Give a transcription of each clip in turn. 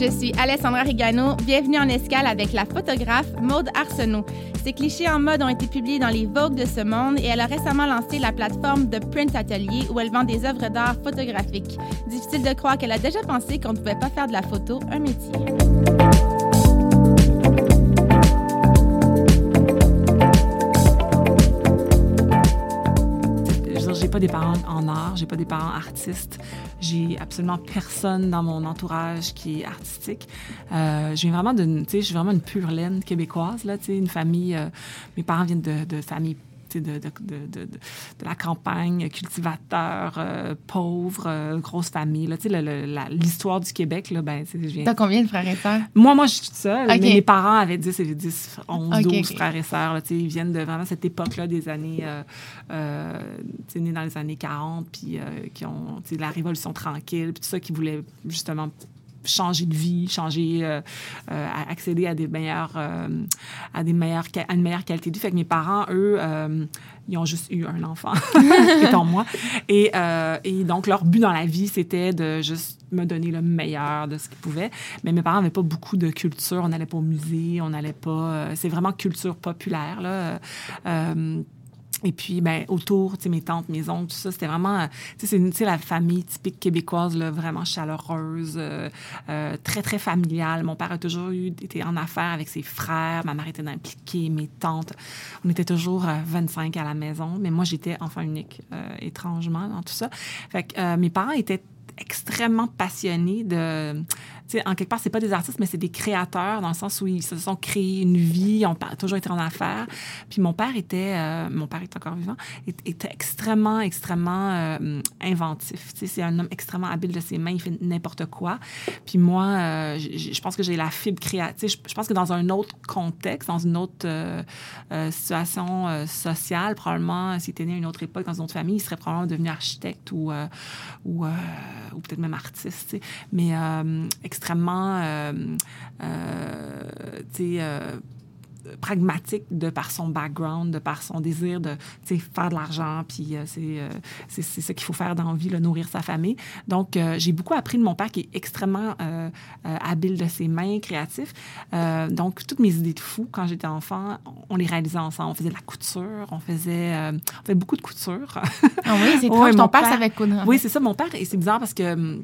Je suis Alessandra Rigano. Bienvenue en escale avec la photographe Maude Arsenault. Ses clichés en mode ont été publiés dans les Vogue de ce monde et elle a récemment lancé la plateforme de Print Atelier où elle vend des œuvres d'art photographiques. Difficile de croire qu'elle a déjà pensé qu'on ne pouvait pas faire de la photo un métier. Pas des parents en art, j'ai pas des parents artistes, j'ai absolument personne dans mon entourage qui est artistique. Euh, j'ai vraiment d'une, je suis vraiment une pure laine québécoise là, tu sais, une famille. Euh, mes parents viennent de, de familles de, de, de, de, la campagne, cultivateur, euh, pauvre, euh, grosse famille. L'histoire du Québec, là, ben, je viens... T'as combien de frères et sœurs? Moi, moi, je suis toute seule. Mais mes parents avaient 10, 10 11, 12 frères et sœurs. Là, ils viennent de vraiment cette époque-là des années... Euh, euh nés dans les années 40, puis qui ont... La Révolution tranquille, puis tout ça, qui voulaient justement changer de vie, changer, euh, euh, accéder à des meilleures, euh, à des meilleures, à une meilleure qualité de vie. Fait que mes parents, eux, ils ont juste eu un enfant, étant moi. Et, et, donc, leur but dans la vie, c'était de juste me donner le meilleur de ce qu'ils pouvaient. Mais mes parents n'avaient pas beaucoup de culture. On n'allait pas au musée, on n'allait pas... c'est vraiment culture populaire, là. Et puis, ben, autour, tu sais, mes tantes, mes oncles, tout ça, c'était vraiment, tu sais, c'est la famille typique québécoise, là, vraiment chaleureuse, euh, euh, très, très familiale. Mon père a toujours eu, été en affaires avec ses frères, ma mère était impliquée, mes tantes. On était toujours 25 à la maison, mais moi, j'étais enfant unique, euh, étrangement, dans tout ça. Fait que mes parents étaient extrêmement passionnés de en quelque part, c'est pas des artistes, mais c'est des créateurs dans le sens où ils se sont créés une vie, ont toujours été en affaires. Puis mon père était, euh, mon père est encore vivant, était extrêmement, extrêmement euh, inventif. c'est un homme extrêmement habile de ses mains, il fait n'importe quoi. Puis moi, euh, je pense que j'ai la fibre créative. Je pense que dans un autre contexte, dans une autre situation sociale, probablement, s'il était né à une autre époque, dans une autre famille, il serait probablement devenu architecte ou, ou, peut-être même artiste. Mais extrêmement euh, euh, euh, pragmatique de par son background, de par son désir de faire de l'argent, puis c'est c'est ce qu'il faut faire dans la vie, nourrir sa famille. Donc, j'ai beaucoup appris de mon père qui est extrêmement habile de ses mains, créatif. donc, toutes mes idées de fou, quand j'étais enfant, on les réalisait ensemble. On faisait de la couture, on faisait, on faisait beaucoup de couture. Ah oui, c'est ouais, ton père, savait coudre. Oui, c'est ça, mon père, et c'est bizarre parce que hum,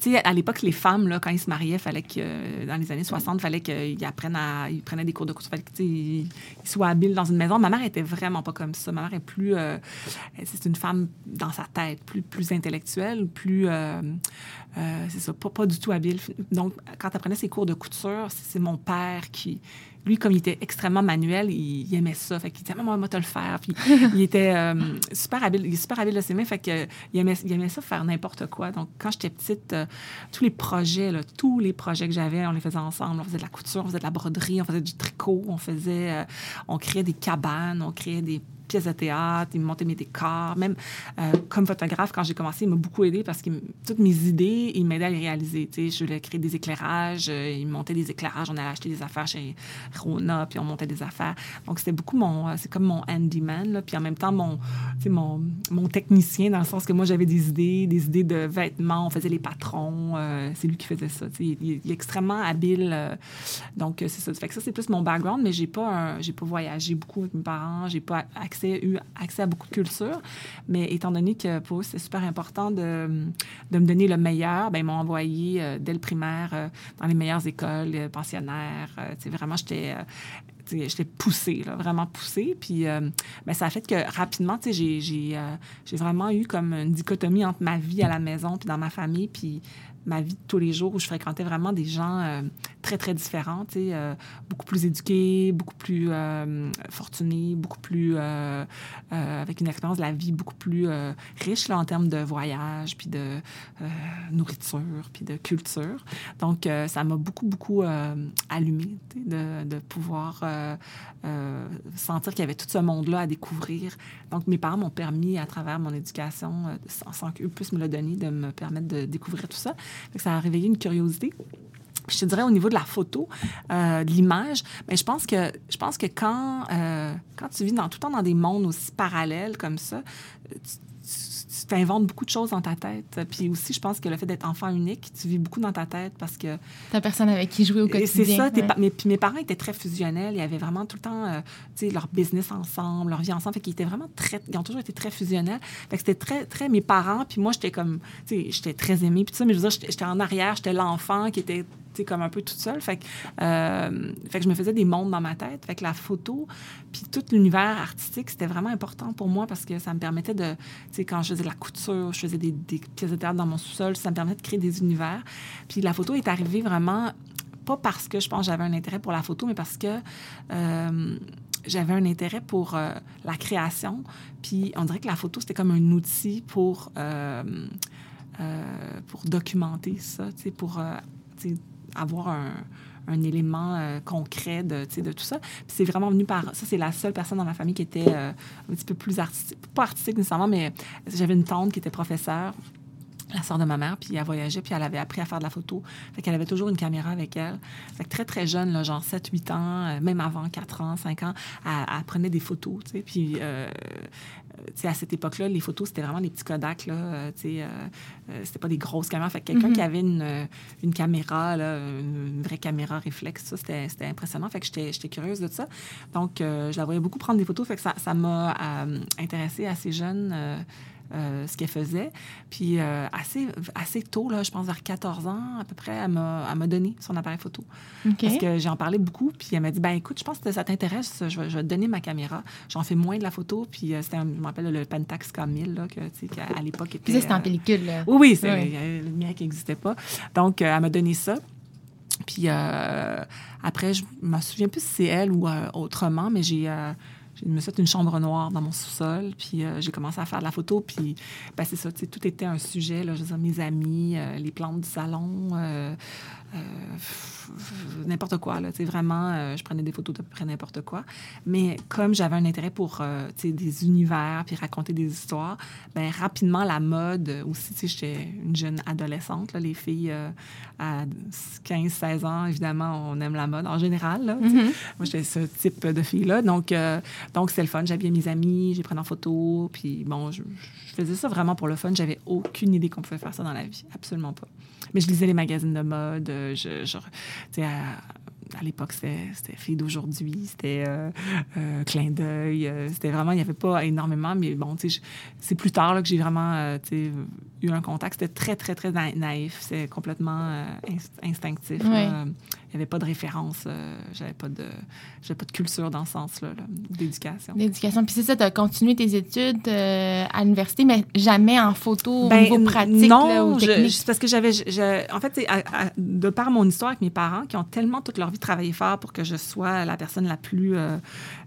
tu sais, à l'époque, les femmes, là, quand ils se mariaient, fallait que, dans les années 60, il fallait qu'ils apprennent à, ils prenaient des cours de couture, fallait qu'ils soient habiles dans une maison. Ma mère était vraiment pas comme ça. Ma mère est plus, euh, c'est une femme dans sa tête, plus, plus intellectuelle, plus, euh, euh, c'est ça, pas, pas du tout habile. Donc, quand elle prenait ses cours de couture, c'est mon père qui, lui, comme il était extrêmement manuel, il, aimait ça. Fait qu'il disait, maman, moi, te le faire. Puis il était euh, super habile. Il est super habile de ses mains. Fait qu'il aimait, il aimait ça faire n'importe quoi. Donc, quand j'étais petite, euh, tous les projets, là, tous les projets que j'avais, on les faisait ensemble. On faisait de la couture, on faisait de la broderie, on faisait du tricot, on faisait, euh, on créait des cabanes, on créait des pièces de théâtre, il me montait mes décors. Même euh, comme photographe, quand j'ai commencé, il m'a beaucoup aidé parce que toutes mes idées, il m'aidait à les réaliser. Tu sais, je voulais créer des éclairages, euh, il montait des éclairages, on allait acheter des affaires chez Rona, puis on montait des affaires. Donc, c'était beaucoup mon... Euh, c'est comme mon handyman, là, puis en même temps, mon, mon, mon technicien, dans le sens que moi, j'avais des idées, des idées de vêtements, on faisait les patrons, c'est lui qui faisait ça. Sais, il, est extrêmement habile. donc, c'est ça. Fait que ça, c'est plus mon background, mais j'ai pas, j'ai pas voyagé beaucoup avec mes parents, j'ai pas accès eu accès à beaucoup de culture. Mais étant donné que pour eux, c'est super important de, de, me donner le meilleur, ben, ils m'ont envoyé euh, dès le primaire euh, dans les meilleures écoles, euh, pensionnaires. vraiment, j'étais j'étais poussée, vraiment poussée. Puis ben, ça a fait que rapidement, j'ai, vraiment eu comme une dichotomie entre ma vie à la maison puis dans ma famille. Puis ma vie de tous les jours où je fréquentais vraiment des gens très, très différents, euh, beaucoup plus éduqués, beaucoup plus euh, beaucoup plus... avec une expérience de la vie beaucoup plus riche en termes de voyage, puis de nourriture, puis de culture. Donc, ça m'a beaucoup, beaucoup allumé de, de, pouvoir sentir qu'il y avait tout ce monde-là à découvrir. Donc, mes parents m'ont permis, à travers mon éducation, sans, sans qu'eux puissent me le donner, de me permettre de découvrir tout ça ça a réveillé une curiosité. Je te dirais au niveau de la photo, euh, de l'image, mais je pense que je pense que quand euh, quand tu vis dans tout le temps dans des mondes aussi parallèles comme ça, tu, tu t'inventes beaucoup de choses dans ta tête. Puis aussi, je pense que le fait d'être enfant unique, tu vis beaucoup dans ta tête parce que... T'as personne avec qui jouer au quotidien. C'est ça. Ouais. mes parents étaient très fusionnels. Ils avaient vraiment tout le temps, euh, tu sais, leur business ensemble, leur vie ensemble. Fait qu'ils étaient vraiment très... Ils ont toujours été très fusionnels. Fait que c'était très, très mes parents. Puis moi, j'étais comme... Tu sais, j'étais très aimée. Puis ça, mais je veux dire, j'étais en arrière. J'étais l'enfant qui était comme un peu toute seule. Fait que, euh, fait que je me faisais des mondes dans ma tête. Fait que la photo, puis tout l'univers artistique, c'était vraiment important pour moi parce que ça me permettait de, tu sais, quand je faisais de la couture, je faisais des, pièces de théâtre dans mon sous-sol, ça me permettait de créer des univers. Puis la photo est arrivée vraiment, pas parce que je pense j'avais un intérêt pour la photo, mais parce que... Euh, j'avais un intérêt pour euh, la création. Puis on dirait que la photo, c'était comme un outil pour, pour documenter ça, pour avoir un, un élément euh, concret de, de tout ça. Puis c'est vraiment venu par... Ça, c'est la seule personne dans ma famille qui était euh, un petit peu plus artistique. Pas artistique nécessairement, mais j'avais une tante qui était professeure la sœur de ma mère, puis elle voyageait, puis elle avait appris à faire de la photo. Fait qu'elle avait toujours une caméra avec elle. Fait que très, très jeune, là, genre 7, 8 ans, euh, même avant 4 ans, 5 ans, elle, prenait des photos, tu sais. Puis à cette époque-là, les photos, c'était vraiment des petits Kodak. Là, euh, euh, euh, c'était pas des grosses caméras. Fait quelqu'un mm-hmm. qui avait une, une caméra, là, une vraie caméra réflexe, ça, c'était impressionnant. Fait que j'étais curieuse de ça. Donc, je la voyais beaucoup prendre des photos. Fait que ça m'a intéressée assez jeune. Euh, ce qu'elle faisait. Puis euh, assez, assez tôt, là, je pense vers 14 ans à peu près, elle m'a donné son appareil photo. Parce que j'en parlais beaucoup. Puis elle m'a dit, ben écoute, je pense que ça t'intéresse, je, vais, te donner ma caméra. J'en fais moins de la photo. Puis euh, c'était, je m'appelle le Pentax K1000, là, que, à l'époque était... Puis c'était en pellicule, là. Oui, oui, c'est le mien qui n'existait pas. Donc, elle m'a donné ça. Puis après, je me souviens plus si c'est elle ou autrement, mais j'ai je me suis fait une chambre noire dans mon sous-sol, puis euh, j'ai commencé à faire de la photo, puis ben, c'est ça, tout était un sujet, là, je veux dire, mes amis, euh, les plantes du salon, euh, n'importe quoi. Là, vraiment, euh, je prenais des photos de peu près n'importe quoi. Mais comme j'avais un intérêt pour euh, des univers puis raconter des histoires, ben rapidement, la mode aussi, j'étais une jeune adolescente. Là, les filles euh, à 15-16 ans, évidemment, on aime la mode en général. Là, mm-hmm. Moi, j'étais ce type de fille-là. Donc, donc c'est le fun. J'habillais mes amis, j'ai pris en photo. Puis bon, je, je, faisais ça vraiment pour le fun. J'avais aucune idée qu'on pouvait faire ça dans la vie. Absolument pas. Mais je lisais les magazines de mode. Je, je à, l'époque, c'était Fille d'aujourd'hui, c'était euh, euh, Clin d'œil. Euh, c'était vraiment, il n'y avait pas énormément, mais bon, c'est plus tard là, que j'ai vraiment eu un contact. C'était très, très, très naïf. C'est complètement instinctif. Il n'y avait pas de référence. j'avais pas de pas de culture dans ce sens-là, d'éducation. D'éducation. Puis c'est ça, tu as continué tes études à l'université, mais jamais en photo ben, au niveau pratique non, ou parce que j'avais... En fait, de par mon histoire avec mes parents, qui ont tellement toute leur vie travaillé fort pour que je sois la personne la plus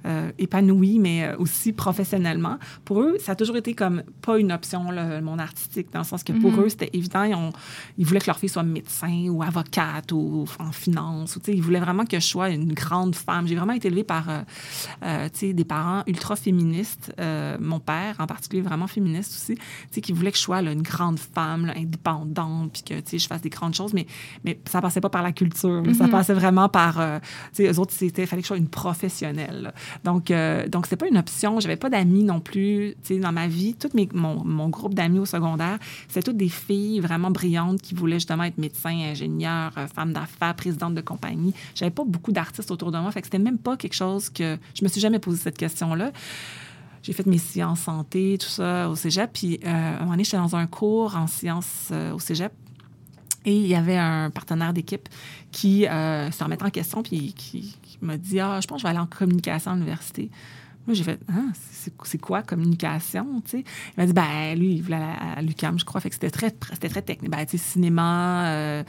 euh, épanouie, mais euh, aussi professionnellement. Pour eux, ça a toujours été comme pas une option, le monde artistique, dans le sens que pour mhm. eux, c'était évident. Ils, ont, ils, voulaient que leur fille soit médecin ou avocate ou en finance. Ou, ils voulaient vraiment que je sois une grande femme. J'ai vraiment été élevée par euh, des parents ultra féministes. mon père, en particulier, vraiment féministe aussi, qui voulait que je sois une grande femme indépendante, puis que je fasse des grandes choses. Mais, mais ça passait pas par la culture. Ça mhm. passait vraiment par... eux autres, il fallait que je sois une professionnelle. Donc, euh, donc c'est pas une option. J'avais pas d'amis non plus, dans ma vie. Tout mes, mon, mon, groupe d'amis au secondaire, c'était toutes des filles vraiment brillantes qui voulaient justement être médecins, ingénieurs, euh, femmes d'affaires, présidentes de compagnie. J'avais pas beaucoup d'artistes autour de moi, fait que c'était même pas quelque chose que... Je me suis jamais posé cette question-là j'ai fait mes sciences santé, tout ça au cégep. Puis, euh, à un moment donné, j'étais dans un cours en sciences au cégep. Et il y avait un partenaire d'équipe qui se remettait en question, puis qui, il m'a dit Ah, je pense que je vais aller en communication à l'université. Moi, j'ai fait Ah, c'est quoi communication? Il m'a dit Ben, lui, il voulait à, à l'UCAM, je crois. Fait que c'était très, très technique. Ben, tu sais, cinéma, euh,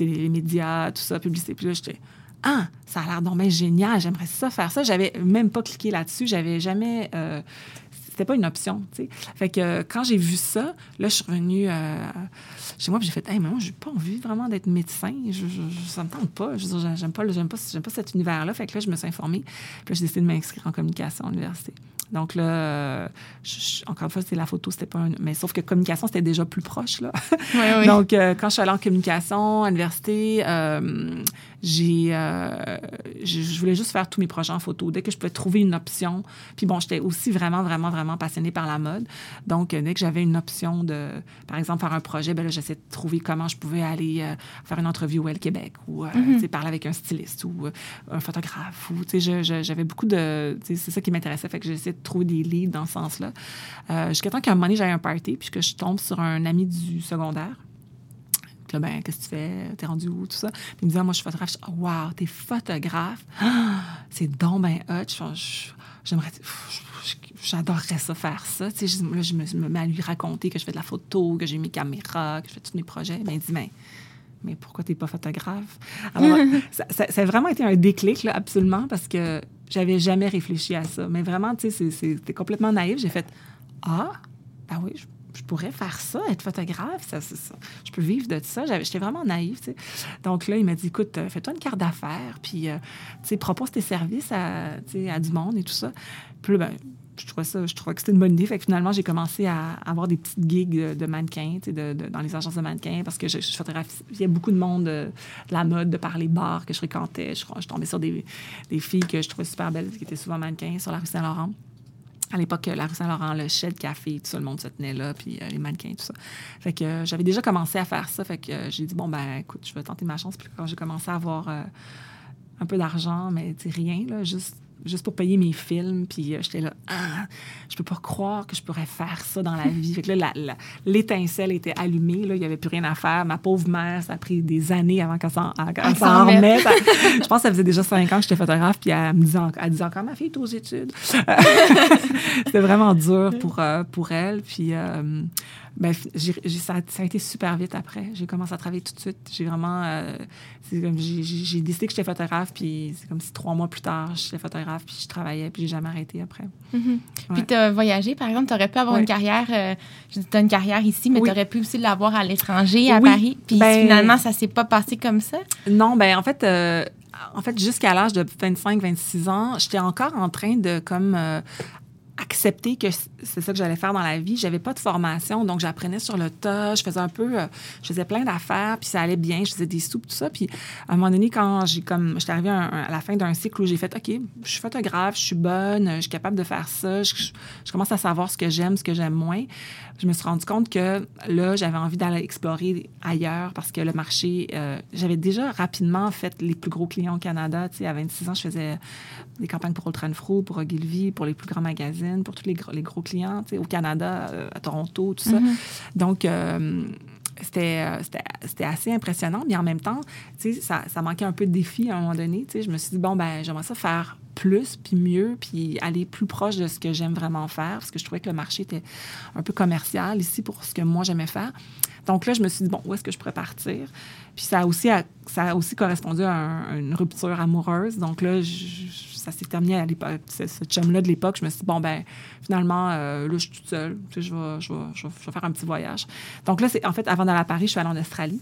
les médias, tout ça, publicité. Puis là, j'étais ah, ça a l'air donc génial, j'aimerais ça faire ça. J'avais même pas cliqué là-dessus, j'avais jamais. Euh, c'était pas une option, tu sais. Fait que quand j'ai vu ça, là, je suis revenue euh, chez moi, puis j'ai fait, hey, mais moi, j'ai pas envie vraiment d'être médecin. Je, je, ça me tente pas. Je j'aime pas, j'aime pas, j'aime pas cet univers-là. Fait que là, je me suis informée. Puis là, j'ai décidé de m'inscrire en communication à l'université. Donc là, encore une fois, c'est la photo, c'était pas un... Mais sauf que communication, c'était déjà plus proche, là. Oui, oui. Donc, euh, quand je suis allée en communication à l'université, euh, j'ai, euh, je, je voulais juste faire tous mes projets en photo. Dès que je pouvais trouver une option, puis bon, j'étais aussi vraiment, vraiment, vraiment passionnée par la mode. Donc, euh, dès que j'avais une option de, par exemple, faire un projet, ben là, j'essayais de trouver comment je pouvais aller euh, faire une entrevue au L Québec ou, euh, tu sais, parler avec un styliste ou euh, un photographe. Ou, tu sais, j'avais beaucoup de, c'est ça qui m'intéressait. Fait que j'essayais de trouver des leads dans ce sens-là. Euh, Jusqu'à temps qu'à un moment donné, j'avais un party, puis que je tombe sur un ami du secondaire. Puis là, ben, qu'est-ce que tu fais? T'es rendu où? Tout ça. Puis il me dit, Ah, moi, je suis photographe. Je dis, oh, wow, t'es photographe? Ah, c'est donc ben hot. J'aimerais. J'adorerais ça, faire ça. Tu sais, je- là, je me, me mets à lui raconter que je fais de la photo, que j'ai mes caméras, que je fais tous mes projets. Ben, il dit, mais, mais pourquoi t'es pas photographe? Alors, ça, ça- ça a vraiment été un déclic, là, absolument, parce que j'avais jamais réfléchi à ça. Mais vraiment, tu sais, c'était complètement naïf. J'ai fait, ah, ben oui, je, je pourrais faire ça, être photographe, ça, ça- je peux vivre de ça. J'étais vraiment naïve. Donc là, il m'a dit, écoute, euh, fais-toi une carte d'affaires, puis, euh, propose tes services à, à du monde et tout ça. Puis là, ben, je trouvais ça, je trouvais que c'était une bonne idée. Finalement, j'ai commencé à avoir des petites gigs de, mannequins, de, de- dans les agences de mannequins, parce que je, je photographiais beaucoup de monde de, de la mode, de par les bars que je fréquentais. Je, je tombais sur des, des filles que je trouvais super belles, qui étaient souvent mannequins sur la rue Saint-Laurent. À l'époque, la rue Saint-Laurent, le Shed Café, tout ça, le monde se tenait là, puis euh, les mannequins, tout ça. Fait que euh, j'avais déjà commencé à faire ça. Fait que euh, j'ai dit, bon, ben écoute, je vais tenter ma chance. Puis quand j'ai commencé à avoir euh, un peu d'argent, mais rien, là, juste, juste pour payer mes films, puis euh, j'étais là, ah, je peux pas croire que je pourrais faire ça dans la vie. Fait que là, l'étincelle était allumée, là, il y avait plus rien à faire. Ma pauvre mère, ça a pris des années avant qu'elle s'en remette. je pense que ça faisait déjà cinq ans que j'étais photographe, puis elle me disait, elle disait encore, ma fille est aux études. C'était vraiment dur pour, euh, pour elle. Puis, ben, j'ai- j'ai- ça, a- ça a été super vite après. J'ai commencé à travailler tout de suite. J'ai vraiment. euh, j'ai décidé que j'étais photographe, puis c'est comme si trois mois plus tard, j'étais photographe, puis je travaillais, puis j'ai jamais arrêté après. Mhm. Puis Ouais. tu as voyagé, par exemple, tu aurais pu avoir Ouais. une carrière, euh, tu as une carrière ici, mais Oui. tu aurais pu aussi l'avoir à l'étranger, à Oui. Paris. Puis Ben- finalement, ça s'est pas passé comme ça? Non, ben en fait, euh, en fait jusqu'à l'âge de 25-26 ans, j'étais encore en train de comme euh, accepter que c'est ça que j'allais faire dans la vie. J'avais pas de formation, donc j'apprenais sur le tas. Je faisais un peu, euh, je faisais plein d'affaires, puis ça allait bien. Je faisais des soupes, tout ça. Puis à un moment donné, quand j'ai comme, j'étais arrivée à, la fin d'un cycle où j'ai fait, ok, je suis photographe, je suis bonne, je suis capable de faire ça. Je commence à savoir ce que j'aime, ce que j'aime moins. Je me suis rendu compte que là, j'avais envie d'aller explorer ailleurs parce que le marché, euh, j'avais déjà rapidement fait les plus gros clients au Canada. Tu sais, à 26 ans, je faisais des campagnes pour Ultra Fro, pour Ogilvy, pour les plus grands magazines, pour tous les gros, les gros clients, tu sais, au Canada, euh, à Toronto, tout ça. Donc, euh, c'était, euh, c'était, assez impressionnant, mais en même temps, ça, ça manquait un peu de défi à un moment donné. Je me suis dit, bon, ben, j'aimerais ça faire plus, puis mieux, puis aller plus proche de ce que j'aime vraiment faire, parce que je trouvais que le marché était un peu commercial ici pour ce que moi j'aimais faire. Donc là, je me suis dit, bon, où est-ce que je pourrais partir? Puis ça a aussi, ça a aussi correspondu à, un- à une rupture amoureuse. Donc là, je- ça s'est terminé à l'époque. Ce, chum-là de l'époque, je me suis dit, bon, ben finalement, euh, là, je suis toute seule. Tu je, vais, je, vais, je vais faire un petit voyage. Donc là, c'est en fait, avant d'aller à Paris, je suis allée en Australie.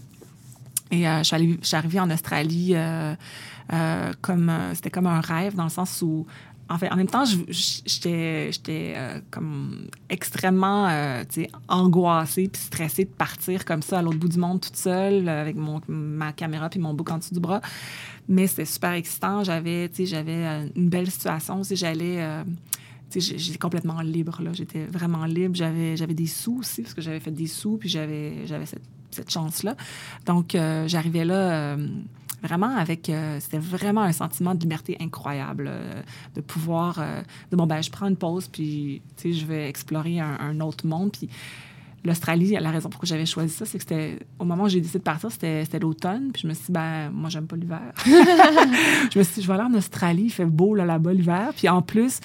Et je, suis arrivée en Australie euh, euh, comme euh, c'était comme un rêve dans le sens où en fait en même temps j'étais j'étais comme extrêmement angoissée puis stressée de partir comme ça à l'autre bout du monde toute seule avec mon, ma caméra puis mon bouc en dessous du bras. Mais c'était super excitant. J'avais j'avais une belle situation. Tu sais, j'allais j'étais complètement libre là. J'étais vraiment libre. J'avais j'avais des sous aussi parce que j'avais fait des sous puis j'avais j'avais cette, cette chance là donc euh, j'arrivais là euh, vraiment avec euh, c'était vraiment un sentiment de liberté incroyable de pouvoir de bon ben je prends une pause puis tu sais je vais explorer un, un autre monde. Puis l'Australie la raison pour laquelle j'avais choisi ça c'est que c'était au moment où j'ai décidé de partir c'était c'était l'automne puis je me suis dit ben moi j'aime pas l'hiver. Je me suis dit je vais aller en Australie il fait beau là là-bas l'hiver. Puis en plus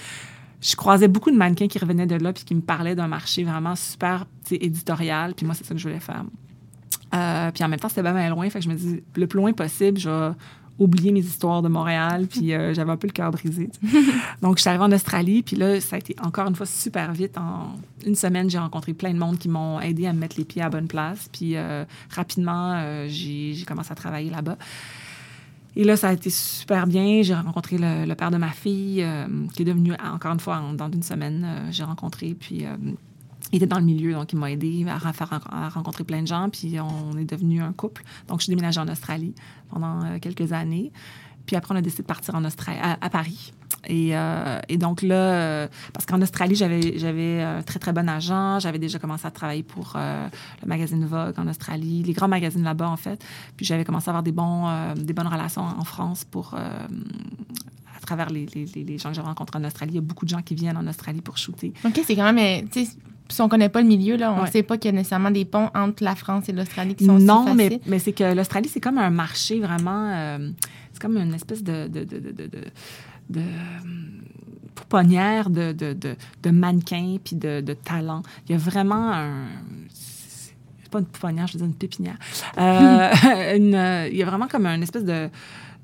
je croisais beaucoup de mannequins qui revenaient de là puis qui me parlaient d'un marché vraiment super éditorial. Puis moi c'est ça que je voulais faire euh, puis en même temps, c'était pas mal loin. Fait que je me dis, le plus loin possible, je vais oublier mes histoires de Montréal. Puis euh, j'avais un peu le cœur brisé. Donc, je suis arrivée en Australie. Puis là, ça a été encore une fois super vite. En une semaine, j'ai rencontré plein de monde qui m'ont aidé à me mettre les pieds à la bonne place. Puis euh, rapidement, euh, j'ai commencé à travailler là-bas. Et là, ça a été super bien. J'ai rencontré le, le père de ma fille, qui est devenu, encore une fois, en- dans une semaine, j'ai rencontré. Puis il était dans le milieu, donc il m'a aidé à, rencontrer plein de gens, puis on est devenu un couple. Donc, je suis déménagée en Australie pendant euh, quelques années. Puis après, on a décidé de partir en Australie, à, Paris. Et, euh, et, donc là, euh, parce qu'en Australie, j'avais, j'avais un très, très bon agent. J'avais déjà commencé à travailler pour le magazine Vogue en Australie, les grands magazines là-bas, en fait. Puis j'avais commencé à avoir des, bons, des bonnes relations en France pour à travers les, les, les gens que j'ai rencontrés en Australie. Il y a beaucoup de gens qui viennent en Australie pour shooter. OK, c'est quand même si on connaît pas le milieu, là, on ne sait pas qu'il y a nécessairement des ponts entre la France et l'Australie qui sont Non, si mais, mais c'est que l'Australie, c'est comme un marché vraiment. Euh, c'est comme une espèce de. de, de, de, de, de pouponnière de, de, de, de mannequins puis de, de talents. Il y a vraiment un c'est pas une pouponnière, je veux dire une pépinière. Euh, une, il y a vraiment comme une espèce de,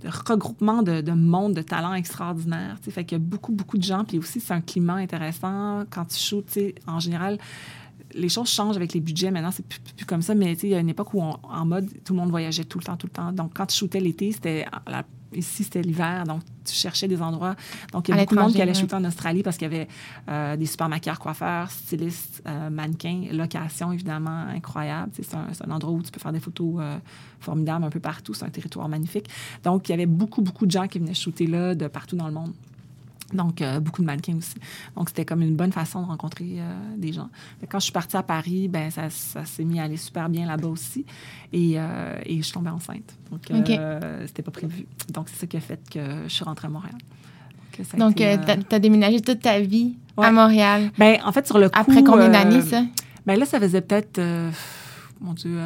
de regroupement de, de monde de talents extraordinaires. Fait qu'il y a beaucoup, beaucoup de gens. Puis aussi, c'est un climat intéressant. Quand tu shootes, en général, les choses changent avec les budgets. Maintenant, c'est plus, plus, comme ça. Mais il y a une époque où, en mode, tout le monde voyageait tout le temps, tout le temps. Donc, quand tu shootais l'été, c'était la Ici, c'était l'hiver, donc tu cherchais des endroits. Donc, il y a beaucoup de monde qui allait shooter en Australie parce qu'il y avait euh, des super maquilleurs, coiffeurs, stylistes, euh, mannequins, locations, évidemment, incroyables. C'est un, un, endroit où tu peux faire des photos euh, formidables un peu partout. C'est un territoire magnifique. Donc, il y avait beaucoup, beaucoup de gens qui venaient shooter là de partout dans le monde. Donc, euh, beaucoup de mannequins aussi. Donc, c'était comme une bonne façon de rencontrer euh, des gens. Quand je suis partie à Paris, ben ça, ça s'est mis à aller super bien là-bas aussi. Et, euh, et, je suis tombée enceinte. Donc, c'était pas prévu. Donc, c'est ça qui a fait que je suis rentrée à Montréal. Donc, tu as, déménagé toute ta vie à Montréal. Ben, en fait, sur le coup... Après combien d'années, ça? Ben là, ça faisait peut-être, mon Dieu,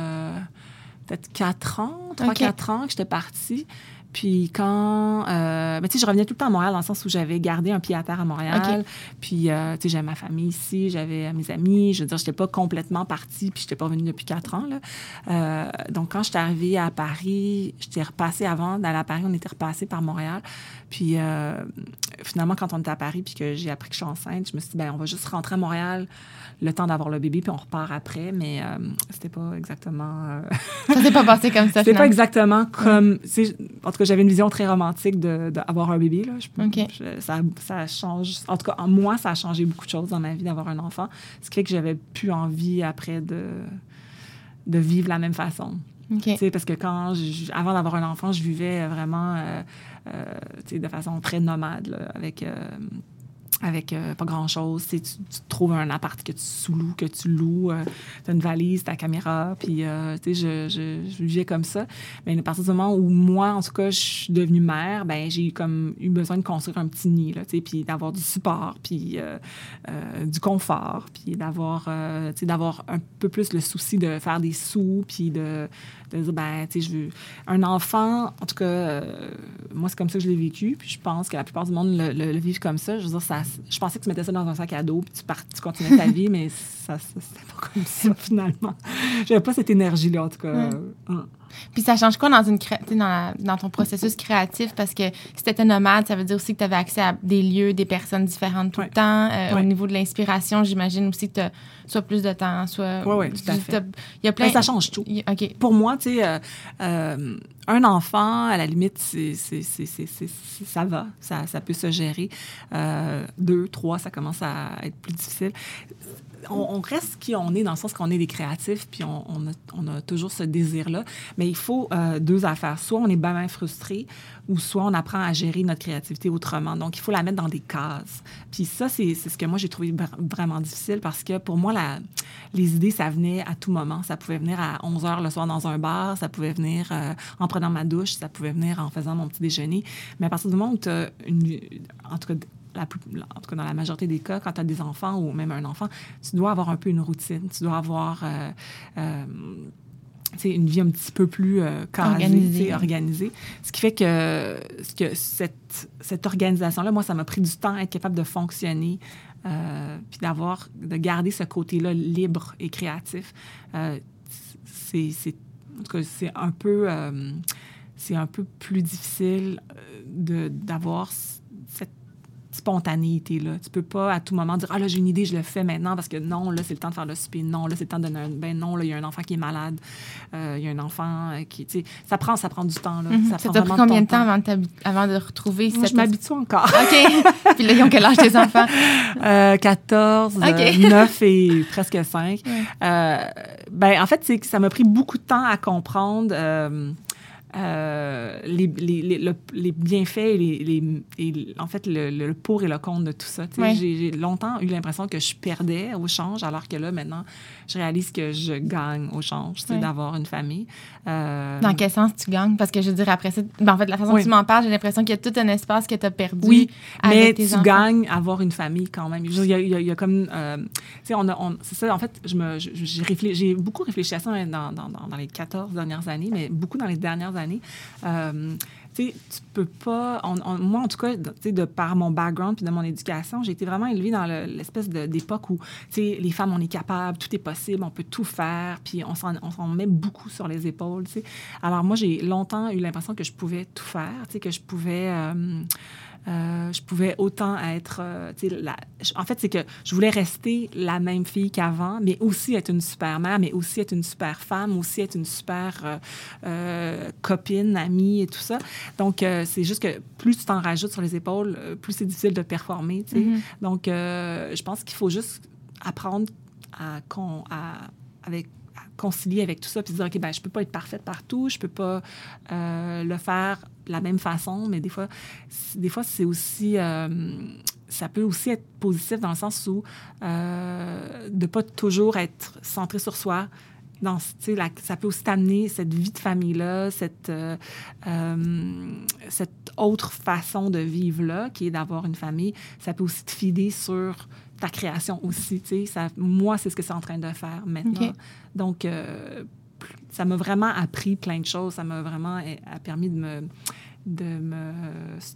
peut-être quatre ans, trois, quatre ans que j'étais partie. Puis quand, euh, ben, tu sais, je revenais tout le temps à Montréal dans le sens où j'avais gardé un pied à terre à Montréal. Puis, euh, tu sais, j'avais ma famille ici, j'avais euh, mes amis. Je veux dire, j'étais pas complètement partie, puis j'étais pas revenue depuis quatre ans. Là. Euh, donc, quand j'étais arrivée à Paris, j'étais repassée avant d'aller à Paris, on était repassé par Montréal. Puis, euh, finalement, quand on était à Paris, puis que j'ai appris que je suis enceinte, je me suis dit, ben, on va juste rentrer à Montréal le temps d'avoir le bébé, puis on repart après. Mais euh, c'était pas exactement. ça s'est pas passé comme ça. C'était pas exactement comme. En tout cas, j'avais une vision très romantique d'avoir un bébé. Là. Je, ça, ça, change. En tout cas, en moi, ça a changé beaucoup de choses dans ma vie d'avoir un enfant. Ce qui fait que j'avais plus envie après de, de vivre la même façon. Okay. Parce que quand, avant d'avoir un enfant, je vivais vraiment euh, euh, de façon très nomade, là, avec euh, avec euh, pas grand-chose. Tu, tu, trouves un appart que tu sous-loues, que tu loues, euh, tu as une valise, ta caméra, puis euh, tu sais, je, vivais comme ça. Mais à partir du moment où moi, en tout cas, je suis devenue mère, ben j'ai comme eu besoin de construire un petit nid, là, tu sais, puis d'avoir du support, puis du confort, puis d'avoir, tu sais, d'avoir un peu plus le souci de faire des sous, puis de, de dire, ben, tu sais, je veux... Un enfant, en tout cas, moi, c'est comme ça que je l'ai vécu, puis je pense que la plupart du monde le, le, le vivent comme ça. Je veux dire, ça je pensais que tu mettais ça dans un sac à dos puis tu, pars, tu continuais ta vie, mais ça, ça c'était pas comme ça finalement. J'avais pas cette énergie-là, en tout cas. Hum. Puis ça change quoi dans, une dans, dans ton processus créatif? Parce que si tu étais nomade, ça veut dire aussi que tu avais accès à des lieux, des personnes différentes tout le temps. Euh, au niveau de l'inspiration, j'imagine aussi que tu as soit plus de temps, soit... Oui, oui, tout à fait. Il y a plein... ça change tout. Pour moi, tu sais, euh, euh, un enfant, à la limite, c'est, ça va, ça, ça, peut se gérer. deux, trois, ça commence à être plus difficile on, reste qui on est dans le sens qu'on est des créatifs, puis on, a, toujours ce désir-là. Mais il faut euh, deux affaires. Soit on est bien frustré, ou soit on apprend à gérer notre créativité autrement. Donc, il faut la mettre dans des cases. Puis ça, c'est ce que moi, j'ai trouvé vraiment difficile parce que pour moi, la, les idées, ça venait à tout moment. Ça pouvait venir à 11 heures le soir dans un bar, ça pouvait venir euh, en prenant ma douche, ça pouvait venir en faisant mon petit déjeuner. Mais à partir du moment où tu as une... En tout cas, la en tout cas dans la majorité des cas, quand tu as des enfants ou même un enfant, tu dois avoir un peu une routine. Tu dois avoir euh, euh, une vie un petit peu plus euh, organisée, organisée. Ce qui fait que, que cette, cette organisation-là, moi, ça m'a pris du temps à être capable de fonctionner. puis d'avoir, de garder ce côté-là libre et créatif. c'est, en tout cas, c'est un peu, c'est un peu plus difficile de, d'avoir spontanéité là. Tu peux pas à tout moment dire ah là j'ai une idée, je le fais maintenant parce que non là c'est le temps de faire le souper, non là c'est le temps de donner un ben non là il y a un enfant qui est malade, euh, il y a un enfant euh, qui tu sais ça prend ça prend du temps là. Mhm. Ça, Ça prend pris combien de temps avant de, t'habi- avant de retrouver Moi, cette... je m'habitue encore. OK. Puis là, ils ont quel âge tes enfants? Euh, 14, OK. euh, 9 et presque 5. Ouais. Euh, ben, en fait, c'est que ça m'a pris beaucoup de temps à comprendre euh, les, les, les, le- les bienfaits et, les, les- et en fait le, le pour et le contre de tout ça. J'ai longtemps eu l'impression que je perdais au change, alors que là, maintenant, je réalise que je gagne au change, c'est Ouais. d'avoir une famille. Euh, Dans quel sens tu gagnes? Parce que je veux dire, après ça, ben, en fait, la façon Oui. tu m'en parles, j'ai l'impression qu'il y a tout un espace que tu as perdu Oui, avec mais tes tu enfants. gagnes à avoir une famille quand même. Je veux dire, Il y, a- il y a comme, euh, on a, on- c'est ça. En fait, je me, je- j'ai beaucoup réfléchi à ça dans, dans, dans, dans les 14 dernières années, mais beaucoup dans les dernières années. Euh, tu peux pas. moi, en tout cas, de par mon background puis de mon éducation, j'ai été vraiment élevée dans le- l'espèce d'époque où, les femmes, on est capable, tout est possible, on peut tout faire, puis on s'en, met beaucoup sur les épaules, tu sais. Alors moi, j'ai longtemps eu l'impression que je pouvais tout faire, que je pouvais. euh, euh, je pouvais autant être. euh, la- je- en fait, c'est que je voulais rester la même fille qu'avant, mais aussi être une super mère, mais aussi être une super femme, aussi être une super euh, euh, copine, amie et tout ça. Donc, c'est juste que plus tu t'en rajoutes sur les épaules, plus c'est difficile de performer. Mhm. Donc, je pense qu'il faut juste apprendre à, con- à- avec, à concilier avec tout ça, puis se dire, OK, ben, je peux pas être parfaite partout, je peux pas le faire la même façon, mais des fois, des fois c'est aussi... euh, ça peut aussi être positif dans le sens où euh, de pas toujours être centré sur soi. Dans, la- ça peut aussi t'amener cette vie de famille-là, cette, euh, cette autre façon de vivre-là, qui est d'avoir une famille. Ça peut aussi te fider sur ta création aussi. Ça, moi, c'est ce que c'est en train de faire maintenant. OK. Donc, ça m'a vraiment appris plein de choses. Ça m'a vraiment eh, a permis de me de, me,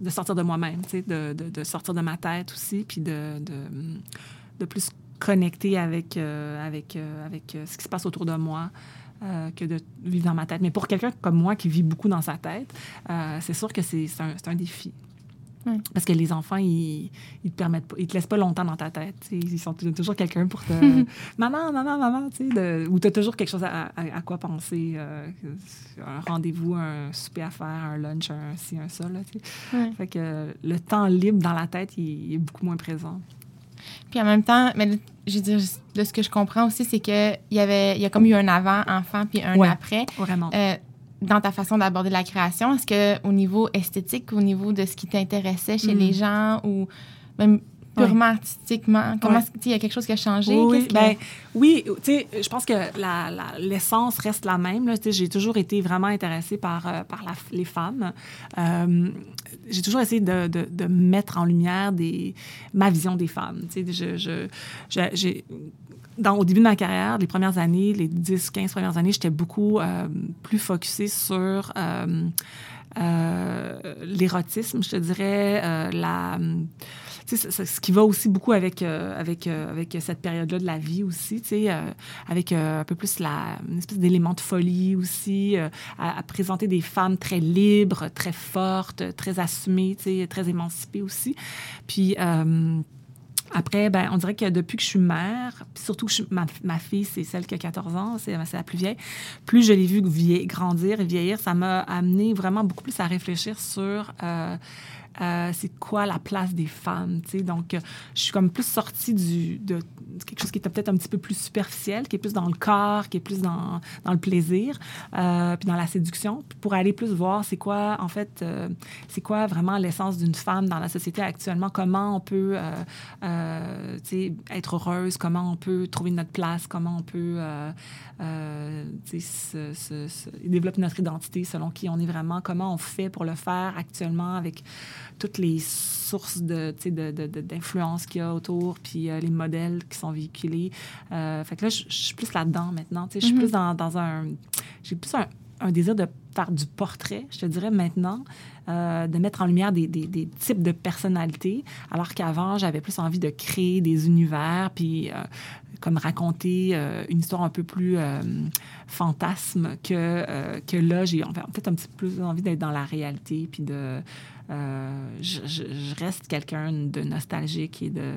de sortir de moi-même, de, de, de sortir de ma tête aussi, puis de, de, plus connecter avec, euh, avec, euh, avec euh, ce qui se passe autour de moi. que de vivre dans ma tête. Mais pour quelqu'un comme moi qui vit beaucoup dans sa tête, c'est sûr que c'est un, un défi. Parce que les enfants, ils, ils te permettent pas, ils te laissent pas longtemps dans ta tête. Ils sont toujours quelqu'un pour te. maman, maman, maman, tu sais, ou tu as toujours quelque chose à, à- à quoi penser. euh, un rendez-vous, un souper à faire, un lunch, un ci, un ça. Là. Fait que le temps libre dans la tête, il, il est beaucoup moins présent. Puis en même temps, mais je veux dire, de ce que je comprends aussi, c'est qu'il y avait, il y a comme eu un avant enfant puis un Ouais. après. Vraiment. Euh, dans ta façon d'aborder la création, est-ce que au niveau esthétique, au niveau de ce qui t'intéressait chez Mm. les gens ou même purement artistiquement, comment Ouais. il y a quelque chose qui a changé? Oui, que- ben, oui, je pense que l'essence reste la même. J'ai toujours été vraiment intéressée par, euh, par la- les femmes. Euh, j'ai toujours essayé de, de- de mettre en lumière des, ma vision des femmes. Je, je- je- dans, au début de ma carrière, les premières années, les 10, 15 premières années, j'étais beaucoup euh, plus focusée sur euh, euh, l'érotisme, je te dirais, ce qui va aussi beaucoup avec, avec, avec cette période-là de la vie aussi, euh, avec un peu plus la, une espèce d'élément de folie aussi, à, à présenter des femmes très libres, très fortes, très assumées, très émancipées aussi. Puis... après, ben, on dirait que depuis que je suis mère, surtout que ma, ma fille, c'est celle qui a 14 ans, c'est c'est la plus vieille, plus je l'ai vue grandir et vieillir, ça m'a amené vraiment beaucoup plus à réfléchir sur euh, euh, c'est quoi la place des femmes. tu sais? Donc, euh, je suis comme plus sortie du, de, quelque chose qui était peut-être un petit peu plus superficiel, qui est plus dans le corps, qui est plus dans, dans le plaisir, euh, puis dans la séduction, pour aller plus voir c'est quoi, en fait, euh, c'est quoi vraiment l'essence d'une femme dans la société actuellement, comment on peut tu sais, être heureuse, comment on peut trouver notre place, comment on peut tu sais, développer notre identité selon qui on est vraiment, comment on fait pour le faire actuellement avec toutes les sources de, sais, de, de- d'influence qu'il y a autour, puis euh, les modèles qui sont véhiculés. Euh, fait que là, je suis plus là-dedans maintenant. Je suis Mhm. plus dans, dans un... J'ai plus un, un désir de faire du portrait, je te dirais maintenant, euh, de mettre en lumière des, des, des types de personnalités, alors qu'avant, j'avais plus envie de créer des univers, puis comme raconter euh, une histoire un peu plus euh, fantasme que, euh, que là, j'ai en fait un petit peu plus envie d'être dans la réalité, puis de... euh, je, je- je reste quelqu'un de nostalgique et de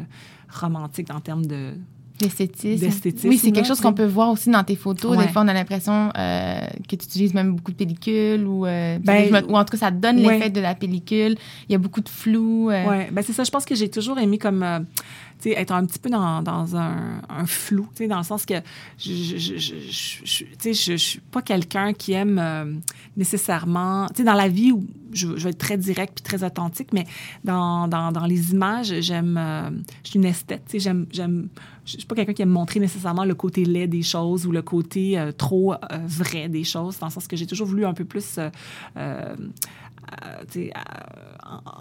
romantique en termes de... L'esthétisme. D'esthétisme, Oui, c'est quelque chose qu'on peut voir aussi dans tes photos. Des fois, on a l'impression euh, que tu utilises même beaucoup de pellicules ou, euh, Ben, me- ou en tout cas, ça donne ouais. l'effet de la pellicule. Il y a beaucoup de flou. euh, Ouais, ben c'est ça. Je pense que j'ai toujours aimé comme, être un petit peu dans, dans un, un flou, dans le sens que je, je, je, je, je- je- tu sais, je, je suis pas quelqu'un qui aime euh, nécessairement, dans la vie où je, je vais être très direct puis très authentique, mais dans, dans, dans les images, j'aime, euh, je suis une esthète, j'aime, j'aime, je suis pas quelqu'un qui aime montrer nécessairement le côté laid des choses ou le côté euh, trop euh, vrai des choses, dans le sens que j'ai toujours voulu un peu plus euh,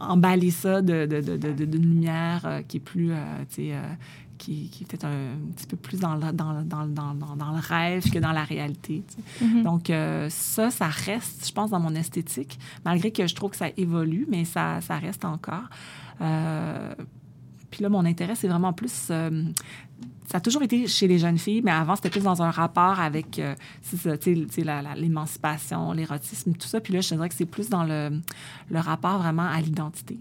emballer ça de, de, de, de- de- d'une lumière qui est plus, qui, qui est peut-être un, petit peu plus dans le, dans, dans, dans, dans, le rêve que dans la réalité. tu sais. Mhm. Donc, euh, ça, ça reste, je pense, dans mon esthétique, malgré que je trouve que ça évolue, mais ça, ça reste encore. Euh, puis là, mon intérêt, c'est vraiment plus... euh, ça a toujours été chez les jeunes filles, mais avant, c'était plus dans un rapport avec euh, l'émancipation, l'érotisme, tout ça. Puis là, je dirais que c'est plus dans le, le rapport vraiment à l'identité.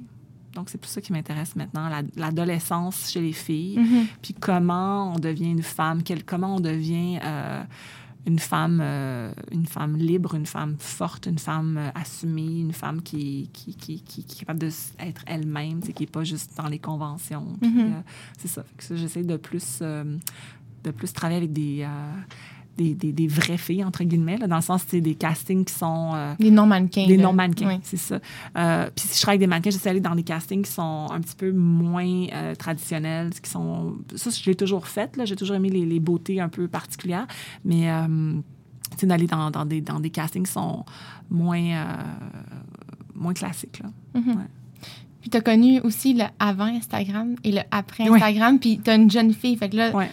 Donc, c'est plus ça qui m'intéresse maintenant, la- l'adolescence chez les filles, Mhm. puis comment on devient une femme, quel, comment on devient euh, une femme, euh, une femme libre, une femme forte, une femme euh, assumée, une femme qui, qui, qui, qui- qui est capable d'être elle-même, qui n'est pas juste dans les conventions. Mhm. euh, c'est ça. Ça, j'essaie de plus, de plus travailler avec des, des, des, des vraies filles, entre guillemets, là, dans le sens, c'est des castings qui sont... euh, Des non-mannequins. des non-mannequins, Oui. c'est ça. Euh, puis si je travaille avec des mannequins, j'essaie d'aller dans des castings qui sont un petit peu moins euh, traditionnels, qui sont... Ça, je l'ai toujours fait, là. J'ai toujours aimé les, les beautés un peu particulières, mais... euh, tu sais, d'aller dans, dans, des, dans des castings qui sont moins, euh, moins classiques, là. Mhm. Ouais. Puis tu as connu aussi le avant Instagram et le après. Instagram. Puis tu as une jeune fille. Fait que là, Ouais.